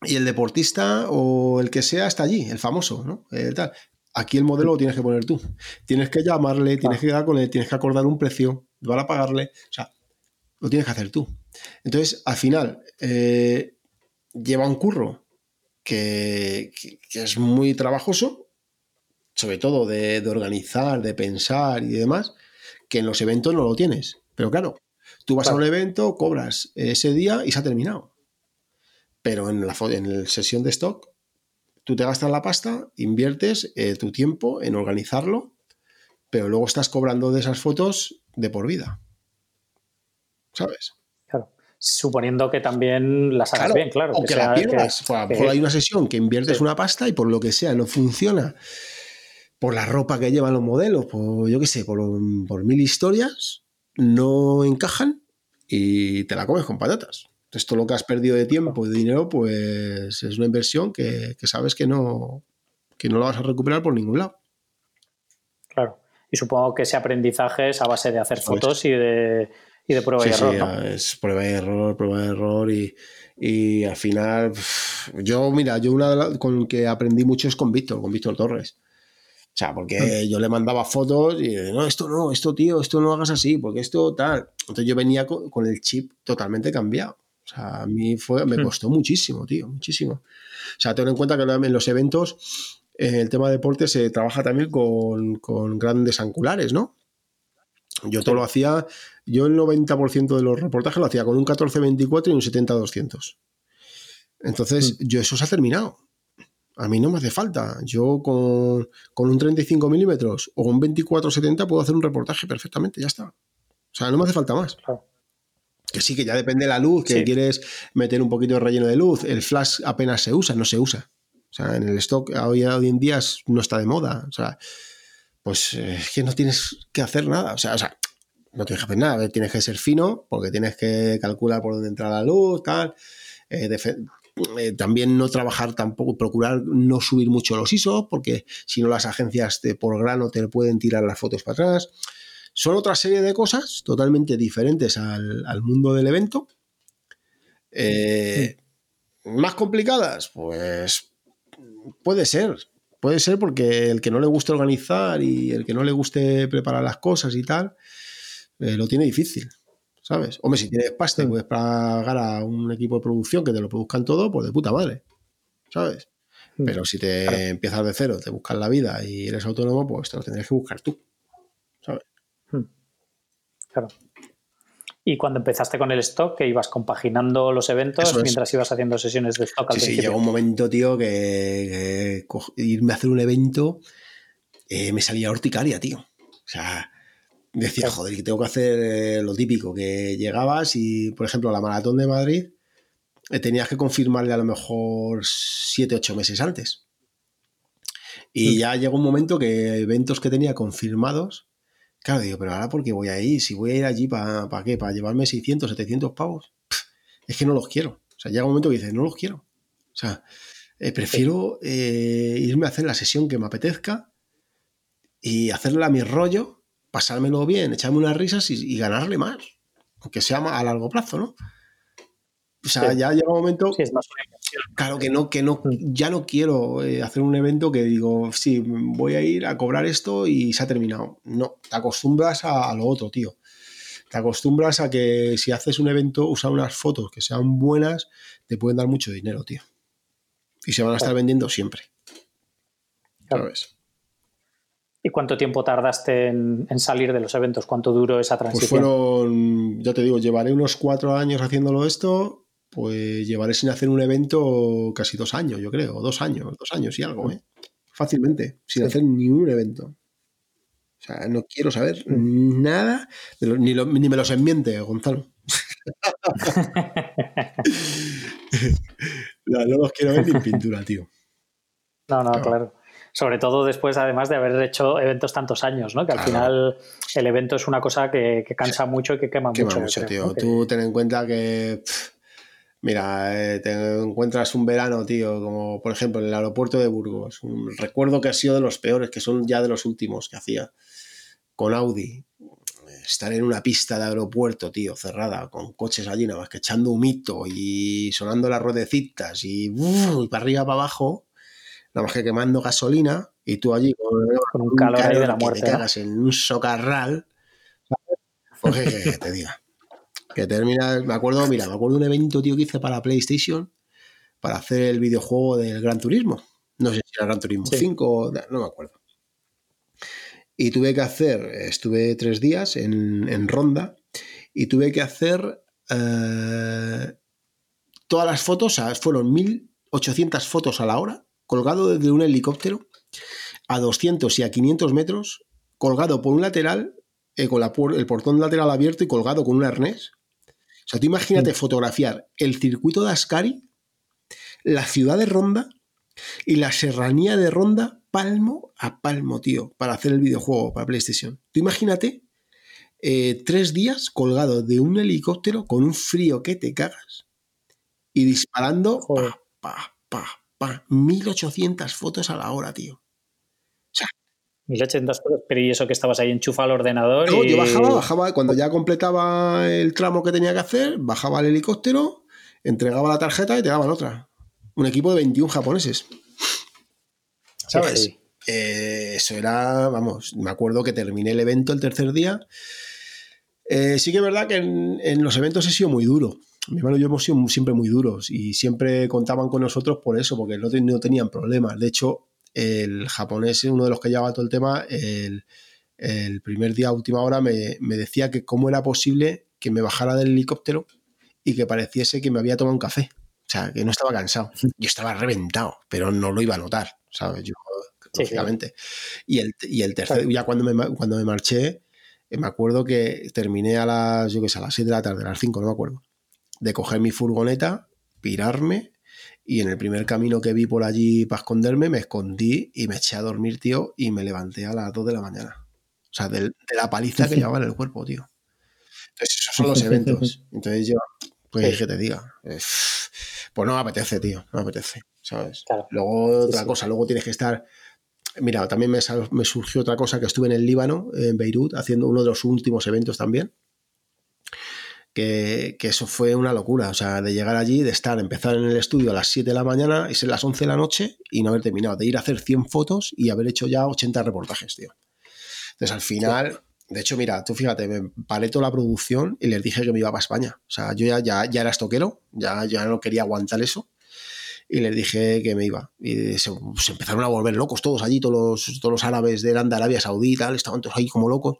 y el deportista o el que sea está allí, el famoso, ¿no? Aquí el modelo lo tienes que poner tú. Tienes que llamarle, tienes que quedar con él, tienes que acordar un precio, van a pagarle. O sea, lo tienes que hacer tú. Entonces, al final, eh, lleva un curro que, es muy trabajoso, sobre todo de, organizar, de pensar y demás, que en los eventos no lo tienes. Pero claro, tú vas a un evento, cobras ese día y se ha terminado. Pero en la, en sesión de stock, tú te gastas la pasta, inviertes eh, tu tiempo en organizarlo, pero luego estás cobrando de esas fotos de por vida. ¿sabes? Claro. Suponiendo que también las hagas bien, claro. O que, la pierdas. a lo mejor hay una sesión que inviertes una pasta y por lo que sea no funciona. Por la ropa que llevan los modelos, por yo qué sé, por, mil historias, no encajan y te la comes con patatas. Esto lo que has perdido de tiempo y de dinero, pues es una inversión que, sabes que no, que no la vas a recuperar por ningún lado. Claro. Y supongo que ese aprendizaje es a base de hacer fotos y de, y de prueba y error. es prueba y error, prueba y error y, al final, yo, mira, yo una con que aprendí mucho es con Víctor, con Víctor Torres. O sea, porque yo le mandaba fotos y no, esto no, esto tío, esto no hagas así, porque esto tal. Entonces yo venía con, el chip totalmente cambiado. O sea, a mí fue, me costó muchísimo, tío, muchísimo. O sea, ten en cuenta que en los eventos, en el tema de deporte se trabaja también con, con grandes angulares, ¿no? Yo todo lo hacía, yo el 90% de los reportajes lo hacía con un 14-24 y un 70-200. Entonces, yo eso se ha terminado. A mí no me hace falta. Yo con, un 35 milímetros o un 24-70 puedo hacer un reportaje perfectamente, ya está. O sea, no me hace falta más. Que sí, que ya depende de la luz, que quieres meter un poquito de relleno de luz. El flash apenas se usa, no se usa. O sea, en el stock hoy, en día no está de moda. O sea, pues eh, es que no tienes que hacer nada. O sea, o sea, no tienes que hacer nada. Tienes que ser fino porque tienes que calcular por dónde entra la luz, tal. Eh, eh, también no trabajar tampoco, procurar no subir mucho los ISO, porque si no las agencias de por grano te pueden tirar las fotos para atrás. Son otra serie de cosas totalmente diferentes al, mundo del evento. Eh, más complicadas, pues puede ser. Puede ser porque el que no le guste organizar y el que no le guste preparar las cosas y tal, eh, lo tiene difícil. ¿sabes? Hombre, si tienes pasta y puedes pagar a un equipo de producción que te lo produzcan todo, pues de puta madre, ¿sabes? Mm. Pero si te empiezas de cero, te buscas la vida y eres autónomo, pues te lo tendrías que buscar tú, ¿sabes? Mm. Claro. Y cuando empezaste con el stock, que ibas compaginando los eventos mientras ibas haciendo sesiones de stock al sí, Sí, llegó un momento, tío, que, irme a hacer un evento eh, me salía horticaria, tío. O sea, decía, joder, que tengo que hacer eh, lo típico, que llegabas y, por ejemplo, la maratón de Madrid, eh, tenías que confirmarle a lo mejor 7, 8 meses antes. Y mm. ya llegó un momento que eventos que tenía confirmados, claro, digo, pero ahora por qué voy a ir, si voy a ir allí para qué, para llevarme 600, 700 pavos, es que no los quiero. O sea, llega un momento que dices, no los quiero. O sea, eh, prefiero irme a hacer la sesión que me apetezca y hacerla a mi rollo pasármelo bien, echarme unas risas y, ganarle más, aunque sea a largo plazo, ¿no? O sea, ya llega un momento. Sí, es más claro que no, que no, mm. ya no quiero eh, hacer un evento que digo, sí, voy a ir a cobrar esto y se ha terminado. No, te acostumbras a, lo otro, tío. Te acostumbras a que si haces un evento, usar unas fotos que sean buenas, te pueden dar mucho dinero, tío. Y se van a estar vendiendo siempre. ¿Sabes? ¿Y cuánto tiempo tardaste en, salir de los eventos? ¿Cuánto duró esa pues transición? Pues fueron, ya te digo, llevaré unos cuatro años haciéndolo esto, pues llevaré sin hacer un evento casi dos años, yo creo, dos años, dos años y algo, ¿eh? Fácilmente, sin hacer ni un evento. O sea, no quiero saber nada, ni, ni, me los enmiente, Gonzalo. *laughs* *laughs* no, no, los quiero ver ni en pintura, tío. No, no, claro sobre todo después, además de haber hecho eventos tantos años, ¿no? Que al final el evento es una cosa que, cansa mucho y que quema, mucho. tío. Tú ten en cuenta que. Mira, eh, te encuentras un verano, tío, como por ejemplo en el aeropuerto de Burgos. recuerdo que ha sido de los peores, que son ya de los últimos que hacía con Audi. Estar en una pista de aeropuerto, tío, cerrada, con coches allí, nada más que echando humito y sonando las ruedecitas y, y para arriba, para abajo nada más que quemando gasolina y tú allí con, un calor, de la muerte. Que te cagas en un socarral. Pues que, te diga. Que termina, me acuerdo, mira, me acuerdo de un evento, tío, que hice para PlayStation para hacer el videojuego del Gran Turismo. No sé si era Gran Turismo 5, no me acuerdo. Y tuve que hacer, estuve tres días en, Ronda y tuve que hacer eh, todas las fotos, fueron 1800 fotos a la hora colgado desde un helicóptero a 200 y a 500 metros, colgado por un lateral, eh, con el portón lateral abierto y colgado con un arnés. O sea, tú imagínate fotografiar el circuito de Ascari, la ciudad de Ronda y la serranía de Ronda palmo a palmo, tío, para hacer el videojuego para PlayStation. Tú imagínate eh, tres días colgado de un helicóptero con un frío que te cagas y disparando pa, pa, pa, 1800 fotos a la hora, tío. O sea, 1800 fotos, pero ¿y eso que estabas ahí enchufado al ordenador? No, yo bajaba, bajaba, cuando ya completaba el tramo que tenía que hacer, bajaba al helicóptero, entregaba la tarjeta y te daban otra. Un equipo de 21 japoneses. ¿Sabes? Eh, eso era, vamos, me acuerdo que terminé el evento el tercer día. Eh, sí que es verdad que en, los eventos he sido muy duro. Mi hermano y yo hemos sido siempre muy duros y siempre contaban con nosotros por eso, porque no, no tenían problemas. De hecho, el japonés, uno de los que llevaba todo el tema, el, primer día, última hora, me, me, decía que cómo era posible que me bajara del helicóptero y que pareciese que me había tomado un café. O sea, que no estaba cansado. *laughs* Yo estaba reventado, pero no lo iba a notar, ¿sabes? Yo, lógicamente. Y, el, y el tercer, ya cuando me, cuando me marché, eh, me acuerdo que terminé a las, yo qué sé, a las 7 de la tarde, a las 5, no me acuerdo, de coger mi furgoneta, pirarme y en el primer camino que vi por allí para esconderme, me escondí y me eché a dormir, tío, y me levanté a las 2 de la mañana. O sea, de, la paliza que *laughs* llevaba en el cuerpo, tío. Entonces, esos son los *laughs* eventos. Entonces yo, pues, ¿qué te diga? pues no me apetece, tío, no me apetece, ¿sabes? Luego otra cosa, luego tienes que estar... Mira, también me, me, surgió otra cosa que estuve en el Líbano, en Beirut, haciendo uno de los últimos eventos también que, eso fue una locura. O sea, de llegar allí, de estar, empezar en el estudio a las 7 de la mañana y ser las 11 de la noche y no haber terminado, de ir a hacer 100 fotos y haber hecho ya 80 reportajes, tío. Entonces, al final, de hecho, mira, tú fíjate, me paré toda la producción y les dije que me iba para España. O sea, yo ya, ya, ya era estoquero, ya, ya no quería aguantar eso y les dije que me iba. Y se, empezaron a volver locos todos allí, todos los, todos los árabes de Arabia Saudí y tal, estaban todos ahí como locos.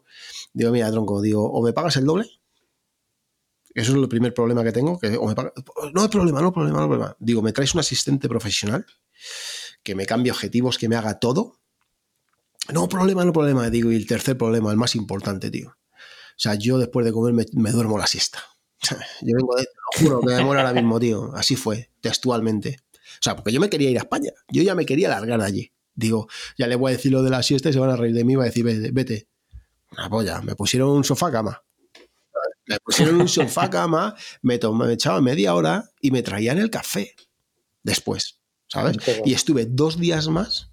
Digo, mira, tronco, digo, o me pagas el doble eso es el primer problema que tengo. No hay problema, no hay problema, no hay problema. Digo, me traes un asistente profesional que me cambie objetivos, que me haga todo. No problema, no problema. Digo, y el tercer problema, el más importante, tío. O sea, yo después de comer me, duermo la siesta. *laughs* Yo vengo de, te lo juro, me muero ahora mismo, tío. Así fue, textualmente. O sea, porque yo me quería ir a España. Yo ya me quería largar de allí. Digo, ya le voy a decir lo de la siesta y se van a reír de mí. Va a decir, vete, vete. Una polla. Me pusieron un sofá cama. Me pusieron un sofá cama, me, tomaba, me echaba media hora y me traían el café después, ¿sabes? Y estuve dos días más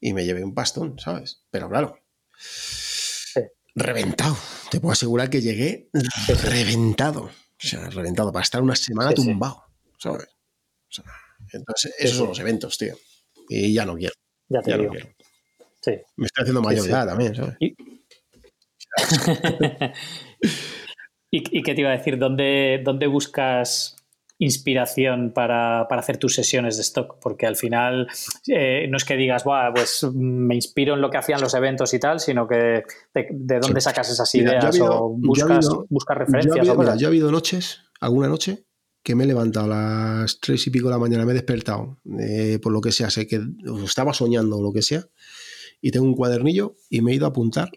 y me llevé un pastón, ¿sabes? Pero claro, reventado. Te puedo asegurar que llegué reventado. O sea, reventado para estar una semana tumbado, ¿sabes? entonces, esos son los eventos, tío. Y ya no quiero. Ya te digo. No quiero. Me estoy haciendo mayor edad también, ¿sabes? ¿Y, *laughs* qué te iba a decir? ¿Dónde, dónde buscas inspiración para, hacer tus sesiones de stock? Porque al final eh, no es que digas, pues me inspiro en lo que hacían los eventos y tal, sino que de, dónde sacas esas ideas o buscas, referencias. Yo, mira, yo he habido noches, alguna noche, que me he levantado a las tres y pico de la mañana, me he despertado, eh, por lo que sea, sé que estaba soñando o lo que sea, y tengo un cuadernillo y me he ido a apuntar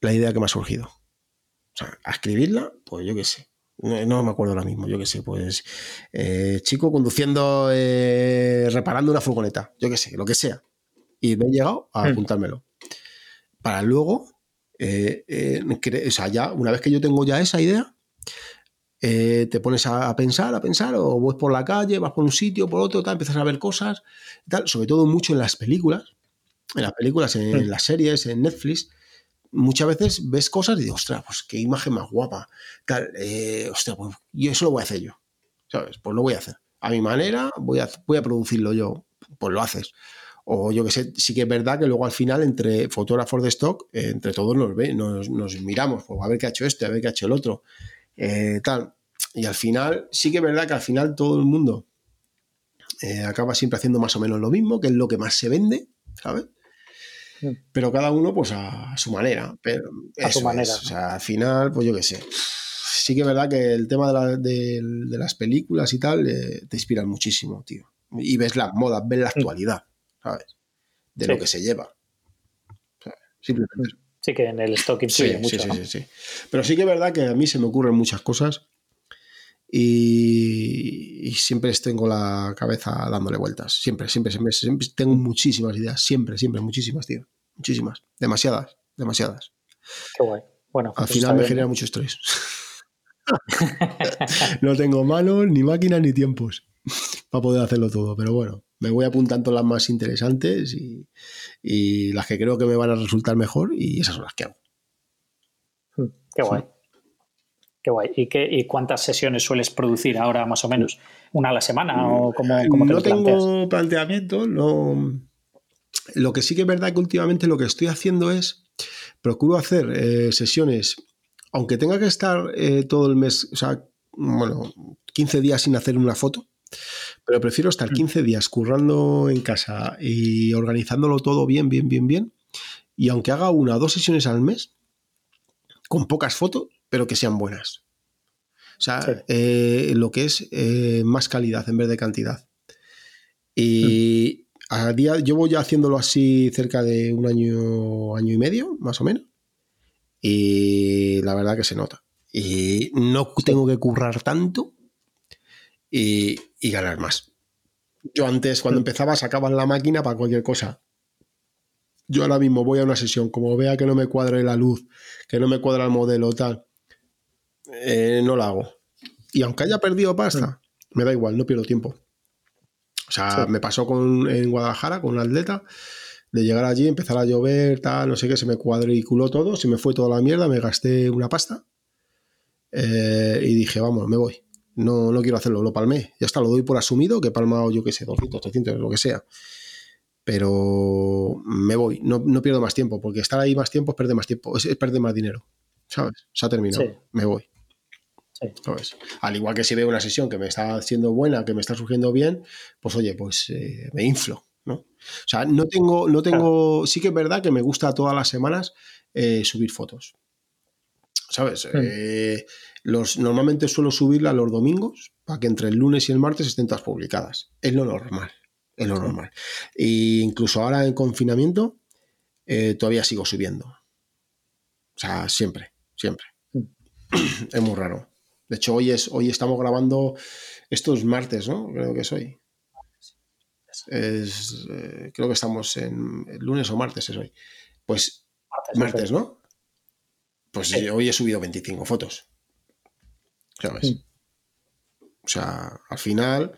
la idea que me ha surgido. O sea, a escribirla, pues yo qué sé. No, me acuerdo ahora mismo, yo qué sé, pues eh, chico conduciendo, eh, reparando una furgoneta, yo qué sé, lo que sea. Y me he llegado a hmm. apuntármelo. Para luego, eh, o sea, ya una vez que yo tengo ya esa idea, te pones a, pensar, a pensar, o vas por la calle, vas por un sitio, por otro, tal, empiezas a ver cosas, tal, sobre todo mucho en las películas, en las películas, en hmm. las series, en Netflix, muchas veces ves cosas y dices, ostras, pues qué imagen más guapa. Eh, ostras, pues yo eso lo voy a hacer yo. ¿Sabes? Pues lo voy a hacer. A mi manera, voy a, voy a producirlo yo. Pues lo haces. O yo que sé, sí que es verdad que luego al final, entre fotógrafos de stock, eh, entre todos nos, ve, nos, miramos, pues a ver qué ha hecho este, a ver qué ha hecho el otro. Eh, tal. Y al final, sí que es verdad que al final todo el mundo acaba siempre haciendo más o menos lo mismo, que es lo que más se vende, ¿sabes? Pero cada uno pues a, su manera. Pero a su manera. O sea, al final, pues yo qué sé. Sí que es verdad que el tema de, las películas y tal eh, te inspiran muchísimo, tío. Y ves las modas, ves la mm. actualidad, ¿sabes? De lo que se lleva. simplemente. Sí, que en el stock influye mucho. Sí, sí, sí, Pero sí que es verdad que a mí se me ocurren muchas cosas y, siempre tengo la cabeza dándole vueltas. Siempre, siempre, siempre, siempre tengo muchísimas ideas. Siempre, siempre, muchísimas, tío. Muchísimas. Demasiadas, demasiadas. Qué guay. Bueno, al pues final me genera mucho estrés. *laughs* no tengo manos, ni máquinas, ni tiempos para poder hacerlo todo. Pero bueno, me voy apuntando las más interesantes y, y, las que creo que me van a resultar mejor y esas son las que hago. Qué guay. Qué guay. ¿Y, qué, ¿Y cuántas sesiones sueles producir ahora más o menos? ¿Una a la semana o cómo, No tengo planteamiento, no... lo que sí que es verdad que últimamente lo que estoy haciendo es, procuro hacer eh, sesiones, aunque tenga que estar eh, todo el mes, o sea, bueno, 15 días sin hacer una foto, pero prefiero estar 15 mm. días currando en casa y organizándolo todo bien, bien, bien, bien. Y aunque haga una o dos sesiones al mes, con pocas fotos, pero que sean buenas. O sea, eh, lo que es más calidad en vez de cantidad. Y, mm a día, llevo ya haciéndolo así cerca de un año, año y medio, más o menos. Y la verdad que se nota. Y no tengo que currar tanto y, ganar más. Yo antes, cuando empezaba, sacaba la máquina para cualquier cosa. Yo ahora mismo voy a una sesión, como vea que no me cuadre la luz, que no me cuadra el modelo, tal, eh, no la hago. Y aunque haya perdido pasta, me da igual, no pierdo tiempo. O sea, me pasó con, en Guadalajara con un atleta de llegar allí, empezar a llover, tal, no sé qué, se me cuadriculó todo, se me fue toda la mierda, me gasté una pasta eh, y dije, vamos, me voy. No, no quiero hacerlo, lo palmé. Ya está, lo doy por asumido, que he palmado, yo qué sé, 200, 300, lo que sea. Pero me voy, no, pierdo más tiempo, porque estar ahí más tiempo es perder más tiempo, es, perder más dinero. ¿Sabes? Se ha terminado, me voy. Al igual que si veo una sesión que me está haciendo buena, que me está surgiendo bien, pues oye, pues eh, me inflo, ¿no? O sea, no tengo, no tengo, sí que es verdad que me gusta todas las semanas eh, subir fotos. ¿Sabes? Hmm. Eh, los, normalmente suelo subirla los domingos para que entre el lunes y el martes estén todas publicadas. Es lo normal. Es lo normal. E incluso ahora en confinamiento todavía sigo subiendo. O sea, siempre, siempre. Hmm. es muy raro. De hecho, hoy, es, hoy estamos grabando, esto es martes, ¿no? Creo que es hoy. Es, eh, creo que estamos en lunes o martes es hoy. Pues martes, ¿no? Pues hoy he subido 25 fotos. ¿Sabes? O sea, al final,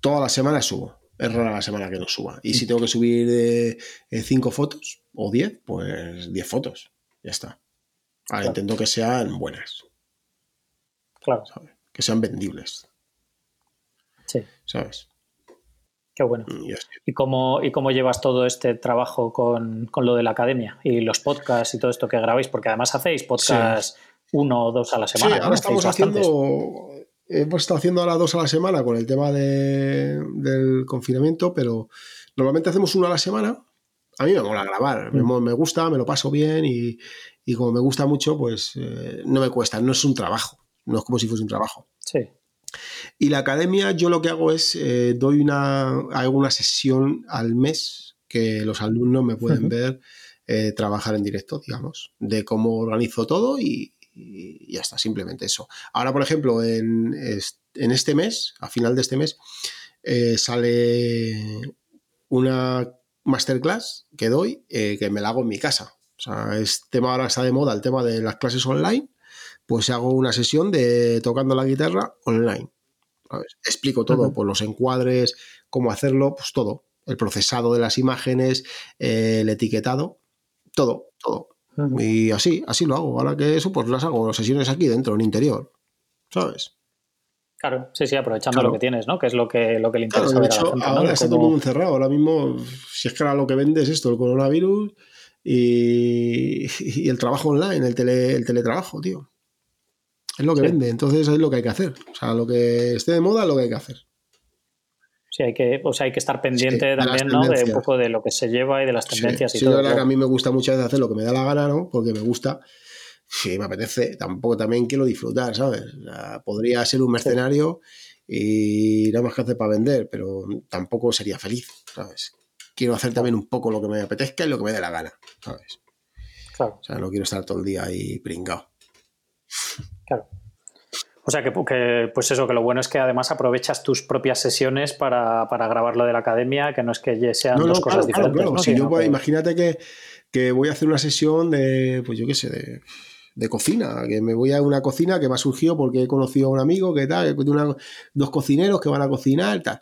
toda la semana subo. Es rara la semana que no suba. Y si tengo que subir 5 eh, fotos o 10, pues 10 fotos. Ya está. Ahora intento que sean buenas. Claro. Que sean vendibles. Sí. ¿Sabes? Qué bueno. ¿Y cómo, ¿Y cómo llevas todo este trabajo con, lo de la academia y los podcasts y todo esto que grabáis? Porque además hacéis podcasts uno o dos a la semana. Sí, ahora estamos haciendo. Hemos estado haciendo ahora dos a la semana con el tema del confinamiento, pero normalmente hacemos uno a la semana. A mí me mola grabar, me, mm. gusta, me lo paso bien y, como me gusta mucho, pues eh, no me cuesta, no es un trabajo no es como si fuese un trabajo. Sí. Y la academia, yo lo que hago es, eh, doy una, hago una sesión al mes que los alumnos me pueden ver eh, trabajar en directo, digamos, de cómo organizo todo y, ya está, simplemente eso. Ahora, por ejemplo, en, este mes, a final de este mes, eh, sale una masterclass que doy que me la hago en mi casa. O sea, es tema ahora está de moda el tema de las clases online pues hago una sesión de tocando la guitarra online. Explico todo, por pues los encuadres, cómo hacerlo, pues todo. El procesado de las imágenes, el etiquetado, todo, todo. Y así, así lo hago. Ahora que eso, pues las hago sesiones aquí dentro, en interior. ¿Sabes? Claro, sí, sí, aprovechando lo que tienes, ¿no? Que es lo que, lo que le interesa. de hecho, ahora está todo encerrado. Ahora mismo, si es que ahora lo que vende es esto, el coronavirus y, *laughs* y el trabajo online, el, tele, el teletrabajo, tío. Es lo que vende, entonces es lo que hay que hacer. O sea, lo que esté de moda es lo que hay que hacer. Sí, hay que, o sea, hay que estar pendiente también, ¿no? De un poco de lo que se lleva y de las tendencias sí, y todo. Sí, que a mí me gusta muchas veces hacer lo que me da la gana, ¿no? Porque me gusta. Sí, me apetece. Tampoco también quiero disfrutar, ¿sabes? podría ser un mercenario y nada más que hacer para vender, pero tampoco sería feliz, ¿sabes? Quiero hacer también un poco lo que me apetezca y lo que me dé la gana, ¿sabes? Claro. O sea, no quiero estar todo el día ahí pringado. Claro. O sea que, pues eso, que lo bueno es que además aprovechas tus propias sesiones para, para grabar lo de la academia, que no es que sean dos cosas diferentes. Si yo, imagínate que, voy a hacer una sesión de, pues yo qué sé, de, cocina, que me voy a una cocina que me ha surgido porque he conocido a un amigo que tal, de dos cocineros que van a cocinar y tal.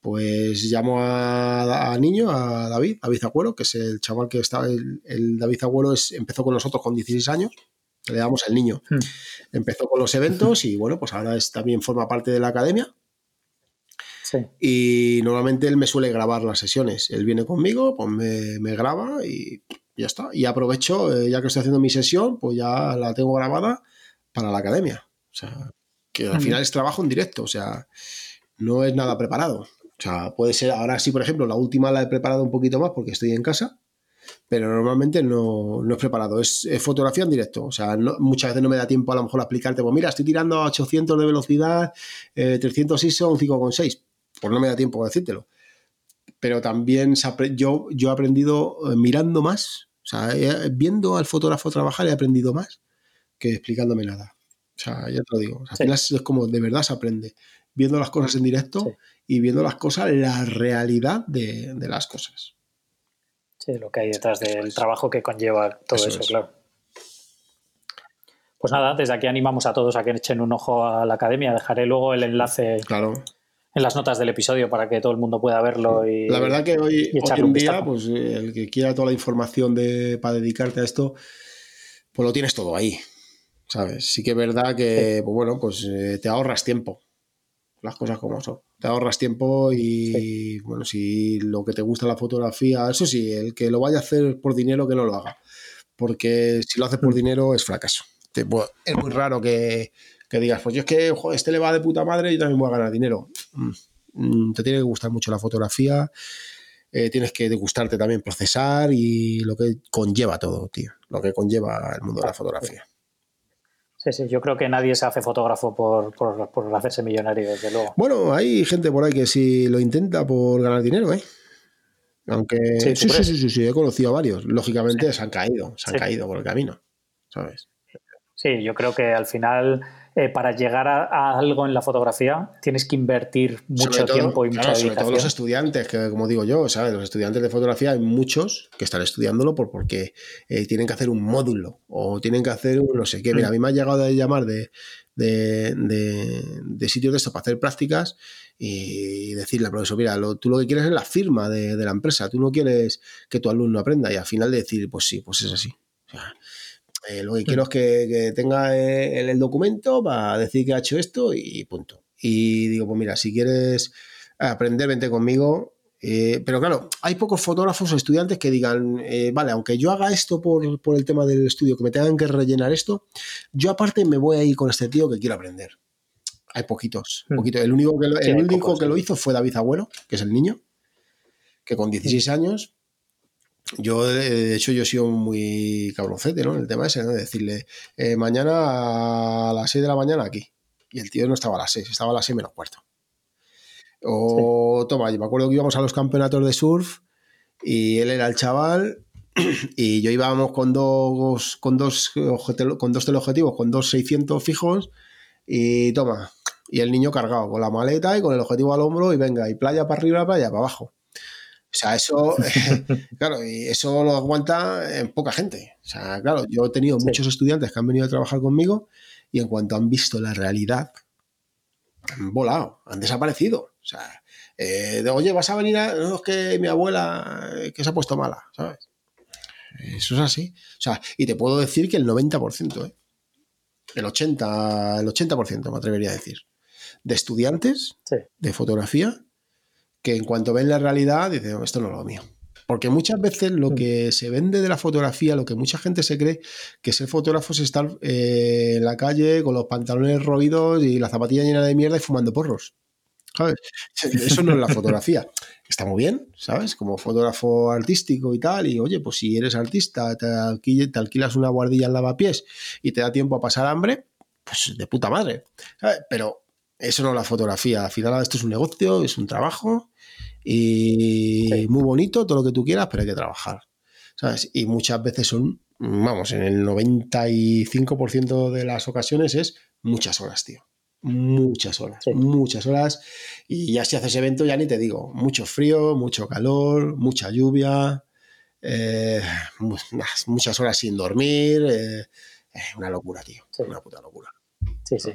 Pues llamo a, niño, a David, David Agüero, que es el chaval que está, el, el David Agüero es, empezó con nosotros con 16 años le damos al niño. Hmm. Empezó con los eventos y bueno, pues ahora es, también forma parte de la academia. Y normalmente él me suele grabar las sesiones. Él viene conmigo, pues me, graba y ya está. Y aprovecho, eh, ya que estoy haciendo mi sesión, pues ya la tengo grabada para la academia. O sea, que al final es trabajo en directo, o sea, no es nada preparado. O sea, puede ser, ahora sí, por ejemplo, la última la he preparado un poquito más porque estoy en casa pero normalmente no, no es preparado, es, fotografía en directo. O sea, muchas veces no me da tiempo a lo mejor a explicarte, pues mira, estoy tirando a 800 de velocidad, 300 ISO, un 5,6. Pues no me da tiempo a decírtelo. Pero también yo, yo he aprendido eh, mirando más, o sea, viendo al fotógrafo trabajar he aprendido más que explicándome nada. O sea, ya te lo digo. Al final es como de verdad se aprende. Viendo las cosas en directo y viendo las cosas, la realidad de, de las cosas. Sí, lo que hay detrás del trabajo que conlleva todo eso, claro. Pues nada, desde aquí animamos a todos a que echen un ojo a la academia. Dejaré luego el enlace en las notas del episodio para que todo el mundo pueda verlo. Y, la verdad que hoy, en día, pues el que quiera toda la información de, para dedicarte a esto, pues lo tienes todo ahí. ¿Sabes? Sí que es verdad que, pues bueno, pues eh, te ahorras tiempo las cosas como son. Te ahorras tiempo y, bueno, si lo que te gusta la fotografía, eso sí, el que lo vaya a hacer por dinero, que no lo haga. Porque si lo hace por mm. dinero es fracaso. es muy raro que, digas, pues yo es que este le va de puta madre y también voy a ganar dinero. Mm, te tiene que gustar mucho la fotografía. Eh, tienes que gustarte también procesar y lo que conlleva todo, tío. Lo que conlleva el mundo de la fotografía. Sí, sí, yo creo que nadie se hace fotógrafo por, por, hacerse millonario, desde luego. Bueno, hay gente por ahí que sí lo intenta por ganar dinero, ¿eh? Aunque sí, sí, sí, sí, sí, he conocido a varios. Lógicamente se han caído, se han caído por el camino, ¿sabes? Sí, yo creo que al final eh, para llegar a, algo en la fotografía tienes que invertir mucho tiempo y mucha claro, Sobre todo los estudiantes, que como digo yo, ¿sabes? Los estudiantes de fotografía hay muchos que están estudiándolo por, porque eh, tienen que hacer un módulo o tienen que hacer un no sé qué. Mira, a mí me ha llegado a llamar de, de, de, sitios de esto para hacer prácticas y decirle al profesor, mira, tú lo que quieres es la firma de, la empresa, tú no quieres que tu alumno aprenda y al final de decir, pues sí, pues es así. O sea, eh, lo que quiero es que, tenga el, el, documento para decir que ha hecho esto y punto. Y digo, pues mira, si quieres aprender, vente conmigo. Eh, pero claro, hay pocos fotógrafos o estudiantes que digan, eh, vale, aunque yo haga esto por, el tema del estudio, que me tengan que rellenar esto, yo aparte me voy a ir con este tío que quiero aprender. Hay poquitos. Hmm. El único, que lo, el único que lo hizo fue David Abuelo, que es el niño, que con 16 años yo, de hecho, yo he sido muy cabroncete, ¿no? El tema ese, ¿no? De decirle, eh, mañana a las 6 de la mañana aquí. Y el tío no estaba a las 6, estaba a las 6 menos cuarto. O, toma, yo me acuerdo que íbamos a los campeonatos de surf y él era el chaval *clears throat* y yo íbamos con dos, con dos, con dos teleobjetivos, con dos 600 fijos y toma. Y el niño cargado con la maleta y con el objetivo al hombro y venga, y playa para arriba, playa para abajo. O sea, eso, *laughs* *laughs* claro, y eso lo aguanta en poca gente. O sea, claro, yo he tenido muchos estudiantes que han venido a trabajar conmigo y en cuanto han visto la realidad, han volado, han desaparecido. O sea, eh, de, oye, vas a venir a. No, es que mi abuela eh, que se ha puesto mala, ¿sabes? Eso es así. O sea, y te puedo decir que el 90%, ¿eh? el 80%, el 80% me atrevería a decir, de estudiantes de fotografía que en cuanto ven la realidad dicen, esto no es lo mío. Porque muchas veces lo mm. que se vende de la fotografía, lo que mucha gente se cree, que ser fotógrafo es estar eh, en la calle con los pantalones roídos y la zapatilla llena de mierda y fumando porros. ¿Sabes? *laughs* Eso no es la *laughs* fotografía. Está muy bien, ¿sabes? Como fotógrafo artístico y tal. Y oye, pues si eres artista, te, alquilas una guardilla en lavapiés y te da tiempo a pasar hambre, pues de puta madre. Pero eso no es la fotografía. Al final esto es un negocio, es un trabajo y muy bonito, todo lo que tú quieras, pero hay que trabajar. ¿Sabes? Y muchas veces son, vamos, en el 95% de las ocasiones es muchas horas, tío. Muchas horas, muchas horas. Y ya si haces evento, ya ni te digo, mucho frío, mucho calor, mucha lluvia, eh, muchas horas sin dormir. Eh, una locura, tío. Una puta locura. Sí, sí.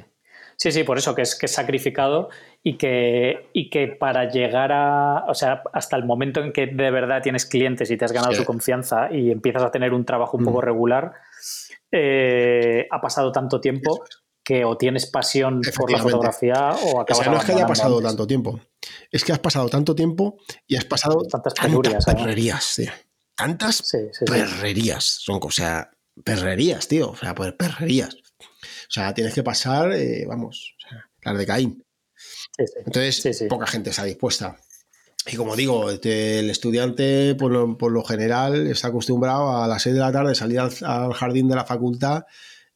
Sí, sí, por eso que es que es sacrificado y que, y que para llegar a, o sea, hasta el momento en que de verdad tienes clientes y te has ganado su confianza y empiezas a tener un trabajo un poco mm. regular, eh, ha pasado tanto tiempo que o tienes pasión por la fotografía o acabas O sea, no es que haya pasado tanto tiempo. Es que has pasado tanto tiempo y has pasado Tantas perrerías, tío. Tantas Sí, sí, sí. perrerías. Son, o sea, perrerías, tío. O sea, pues perrerías. O sea, tienes que pasar, eh, vamos, o sea, las de Caín. Sí, sí. Entonces, Sí, poca gente está dispuesta. Y como digo, este, el estudiante, por lo, por lo general, está acostumbrado a las 6 de la tarde salir al, al jardín de la facultad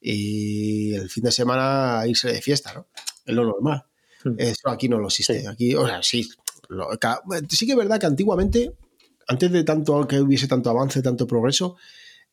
y el fin de semana irse de fiesta, ¿no? Es lo normal. Mm. Eso aquí no lo existe. Sí. Aquí, o sea, sí. lo- sí que es verdad que antiguamente, antes de tanto que hubiese tanto avance, tanto progreso,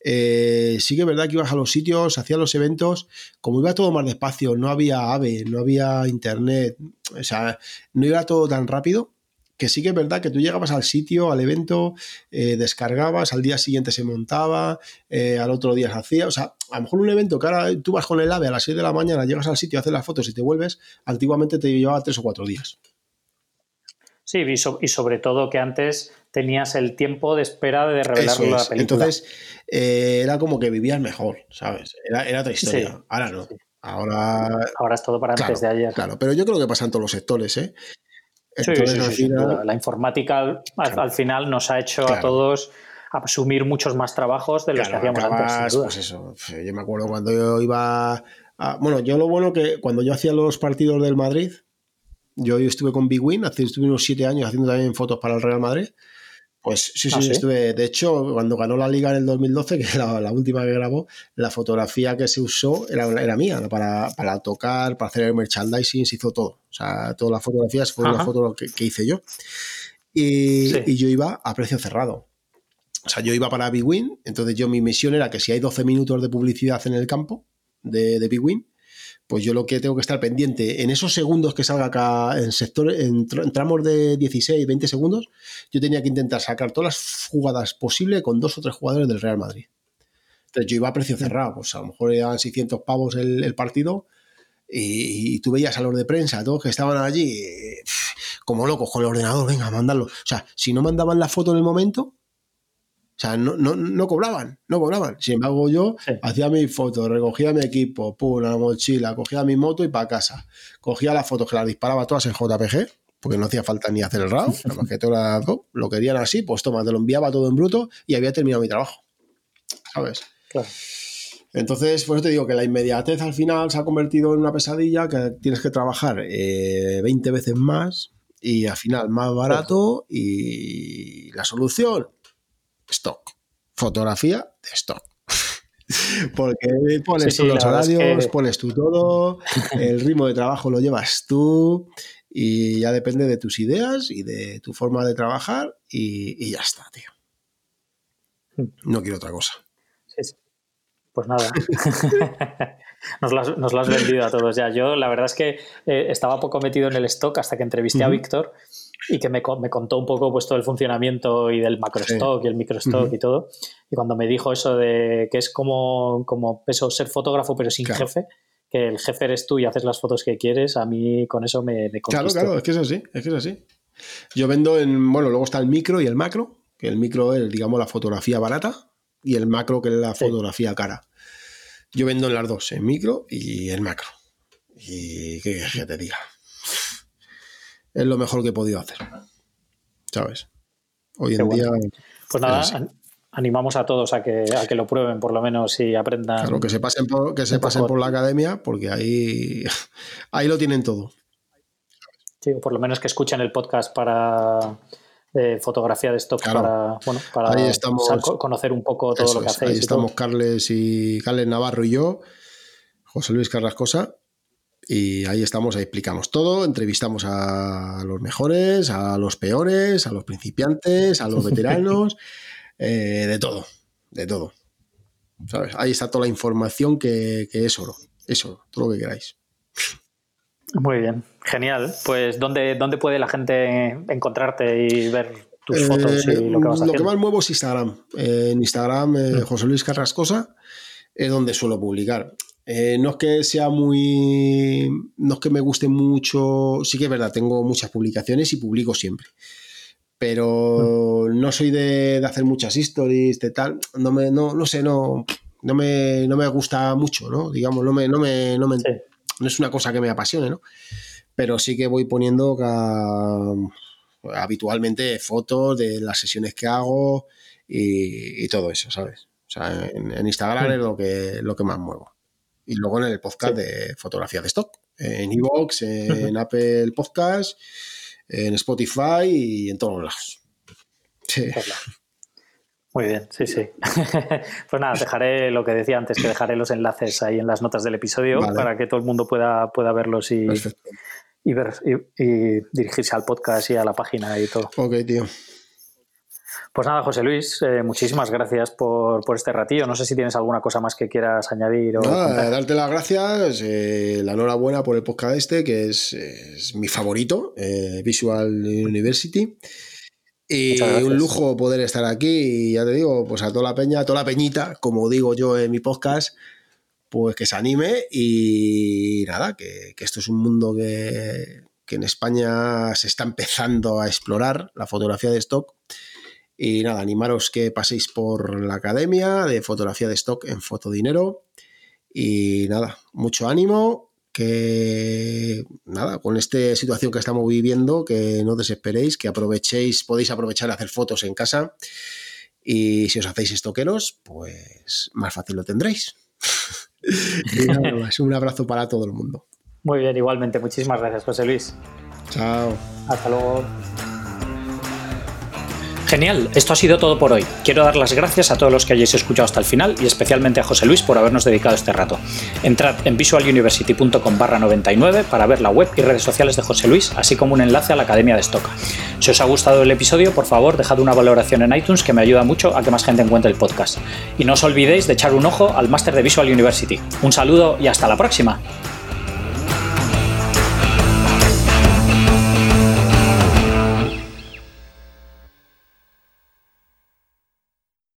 eh, sí que es verdad que ibas a los sitios, hacías los eventos, como iba todo más despacio, no había AVE, no había internet, o sea, no iba todo tan rápido, que sí que es verdad que tú llegabas al sitio, al evento, eh, descargabas, al día siguiente se montaba, eh, al otro día se hacía, o sea, a lo mejor un evento que ahora tú vas con el AVE a las 6 de la mañana, llegas al sitio, haces las fotos y te vuelves, antiguamente te llevaba tres o cuatro días. Sí, y sobre todo que antes tenías el tiempo de espera de revelar Eso la es. película. Entonces, eh, era como que vivías mejor, ¿sabes? Era, era otra historia. Sí. Ahora no. Sí. Ahora, Ahora es todo para claro, antes de ayer. claro. Pero yo creo que pasa en todos los sectores, ¿eh? Entonces, sí, sí, final-. La informática al, Claro. al final nos ha hecho a todos asumir muchos más trabajos de los Claro, que hacíamos antes, sin duda. pues eso. Yo me acuerdo cuando yo iba. a- bueno, yo lo bueno que cuando yo hacía los partidos del Madrid, yo estuve con Big Win, hace- estuve unos siete años haciendo también fotos para el Real Madrid. Pues sí, sí, ¿Ah, sí? estuve. De hecho, cuando ganó la liga en el 2012, que es la, última que grabó, la fotografía que se usó era, era mía, para, para tocar, para hacer el merchandising, se hizo todo. O sea, todas las fotografías fueron Ajá. una foto que, que hice yo. Y, Sí. y yo iba a precio cerrado. O sea, yo iba para Big Win, entonces yo mi misión era que si hay 12 minutos de publicidad en el campo de, de Big Win, pues yo lo que tengo que estar pendiente en esos segundos que salga acá en sectores, en, tr- en tramos de 16, 20 segundos, yo tenía que intentar sacar todas las jugadas posibles con dos o tres jugadores del Real Madrid. Entonces yo iba a precio cerrado, pues a lo mejor eran 600 pavos el, partido y, y tú veías a los de prensa, todos que estaban allí eh, como locos con el ordenador, venga, mandarlo. O sea, si no mandaban la foto en el momento, sea, no, no, no cobraban, no cobraban. Sin embargo, yo Sí. hacía mi foto, recogía mi equipo, pum, la mochila, cogía mi moto y para casa. Cogía las fotos que las disparaba todas en JPG, porque no hacía falta ni hacer el RAW, *laughs* nada más que todas las dos, lo querían así, pues toma, te lo enviaba todo en bruto y había terminado mi trabajo. ¿Sabes? Claro. Entonces, por eso te digo que la inmediatez al final se ha convertido en una pesadilla que tienes que trabajar eh, 20 veces más y al final más barato y la solución, stock. Fotografía de stock. *laughs* Porque pones Sí, tú sí, los es horarios, que- pones tú todo, *laughs* el ritmo de trabajo lo llevas tú y ya depende de tus ideas y de tu forma de trabajar y, y ya está, tío. No quiero otra cosa. Sí, sí. Pues nada. *laughs* nos, lo has, nos lo has vendido a todos ya. Yo, la verdad es que eh, estaba poco metido en el stock hasta que entrevisté a. Víctor y que me, me contó un poco pues, todo el funcionamiento y del macro Sí. stock y el micro stock Ujú. y todo. Y cuando me dijo eso de que es como, como eso, ser fotógrafo pero sin Claro. jefe, que el jefe eres tú y haces las fotos que quieres, a mí con eso me, me Claro, claro, es que es así, es que es así. Yo vendo en, bueno, luego está el micro y el macro, que el micro es, digamos, la fotografía barata y el macro que es la Sí. fotografía cara. Yo vendo en las dos, el micro y el macro. Y qué quieres que te diga. Es lo mejor que he podido hacer. ¿Sabes? Hoy en bueno. día, Pues nada, animamos a todos a que, a que lo prueben por lo menos y aprendan. claro, que se pasen por, que se pasen por la academia, porque ahí, *laughs* ahí lo tienen todo. Sí, o por lo menos que escuchen el podcast para de fotografía de stock Claro. para, bueno, para estamos. conocer un poco todo lo que es, hacéis. Ahí todo. estamos Carles y Carles Navarro y yo, José Luis Carrascosa, y ahí estamos, ahí explicamos todo, entrevistamos a los mejores, a los peores, a los principiantes, a los *laughs* veteranos, eh, de todo, de todo. ¿Sabes? Ahí está toda la información que, que es oro, es oro, todo lo que queráis. Muy bien, genial. Pues ¿dónde, dónde puede la gente encontrarte y ver tus fotos y Eh, lo que vas haciendo? más muevo es Instagram. Eh, en Instagram, eh, José Luis Carrascosa, es donde suelo publicar. Eh, no es que sea muy. No es que me guste mucho. Sí que es verdad, tengo muchas publicaciones y publico siempre. Pero no soy de, de hacer muchas stories, de tal. No me, no, no sé, no, no me, no me gusta mucho, ¿no? Digamos, no me, no me, no me, Sí. No es una cosa que me apasione, ¿no? Pero sí que voy poniendo habitualmente fotos de las sesiones que hago y, todo eso, ¿sabes? O sea, en, Instagram es lo que, lo que más muevo. Y luego en el podcast de fotografía de stock, en Evox, en Apple Podcast, en Spotify y en todos lados. Sí. Muy bien, sí, sí. *laughs* pues nada, dejaré lo que decía antes, que dejaré los enlaces ahí en las notas del episodio para que todo el mundo pueda, pueda verlos y, y, ver, y, dirigirse al podcast y a la página y todo. Ok, tío. Pues nada, José Luis, eh, muchísimas gracias por, este ratillo. No sé si tienes alguna cosa más que quieras añadir. O darte las gracias, eh, la enhorabuena por el podcast este, que es, mi favorito, eh, Visual University. Y un lujo poder estar aquí y ya te digo, pues a toda la peña, a toda la peñita, como digo yo en mi podcast, pues que se anime y nada, que, esto es un mundo que, que, en España se está empezando a explorar, la fotografía de stock. Y nada, animaros que paséis por la academia de fotografía de stock en Fotodinero. Y nada, mucho ánimo que nada, con esta situación que estamos viviendo, que no desesperéis, que aprovechéis, podéis aprovechar a hacer fotos en casa y si os hacéis estoqueros, pues más fácil lo tendréis. *laughs* *laughs* un abrazo para todo el mundo. Muy bien, igualmente. Muchísimas gracias, José Luis. Chao. Hasta luego. Genial, esto ha sido todo por hoy. Quiero dar las gracias a todos los que hayáis escuchado hasta el final y especialmente a José Luis por habernos dedicado este rato. Entrad en visualuniversity.com barra 99 para ver la web y redes sociales de José Luis, así como un enlace a la Academia de Stock. Si os ha gustado el episodio, por favor, dejad una valoración en iTunes que me ayuda mucho a que más gente encuentre el podcast. Y no os olvidéis de echar un ojo al máster de Visual University. Un saludo y hasta la próxima.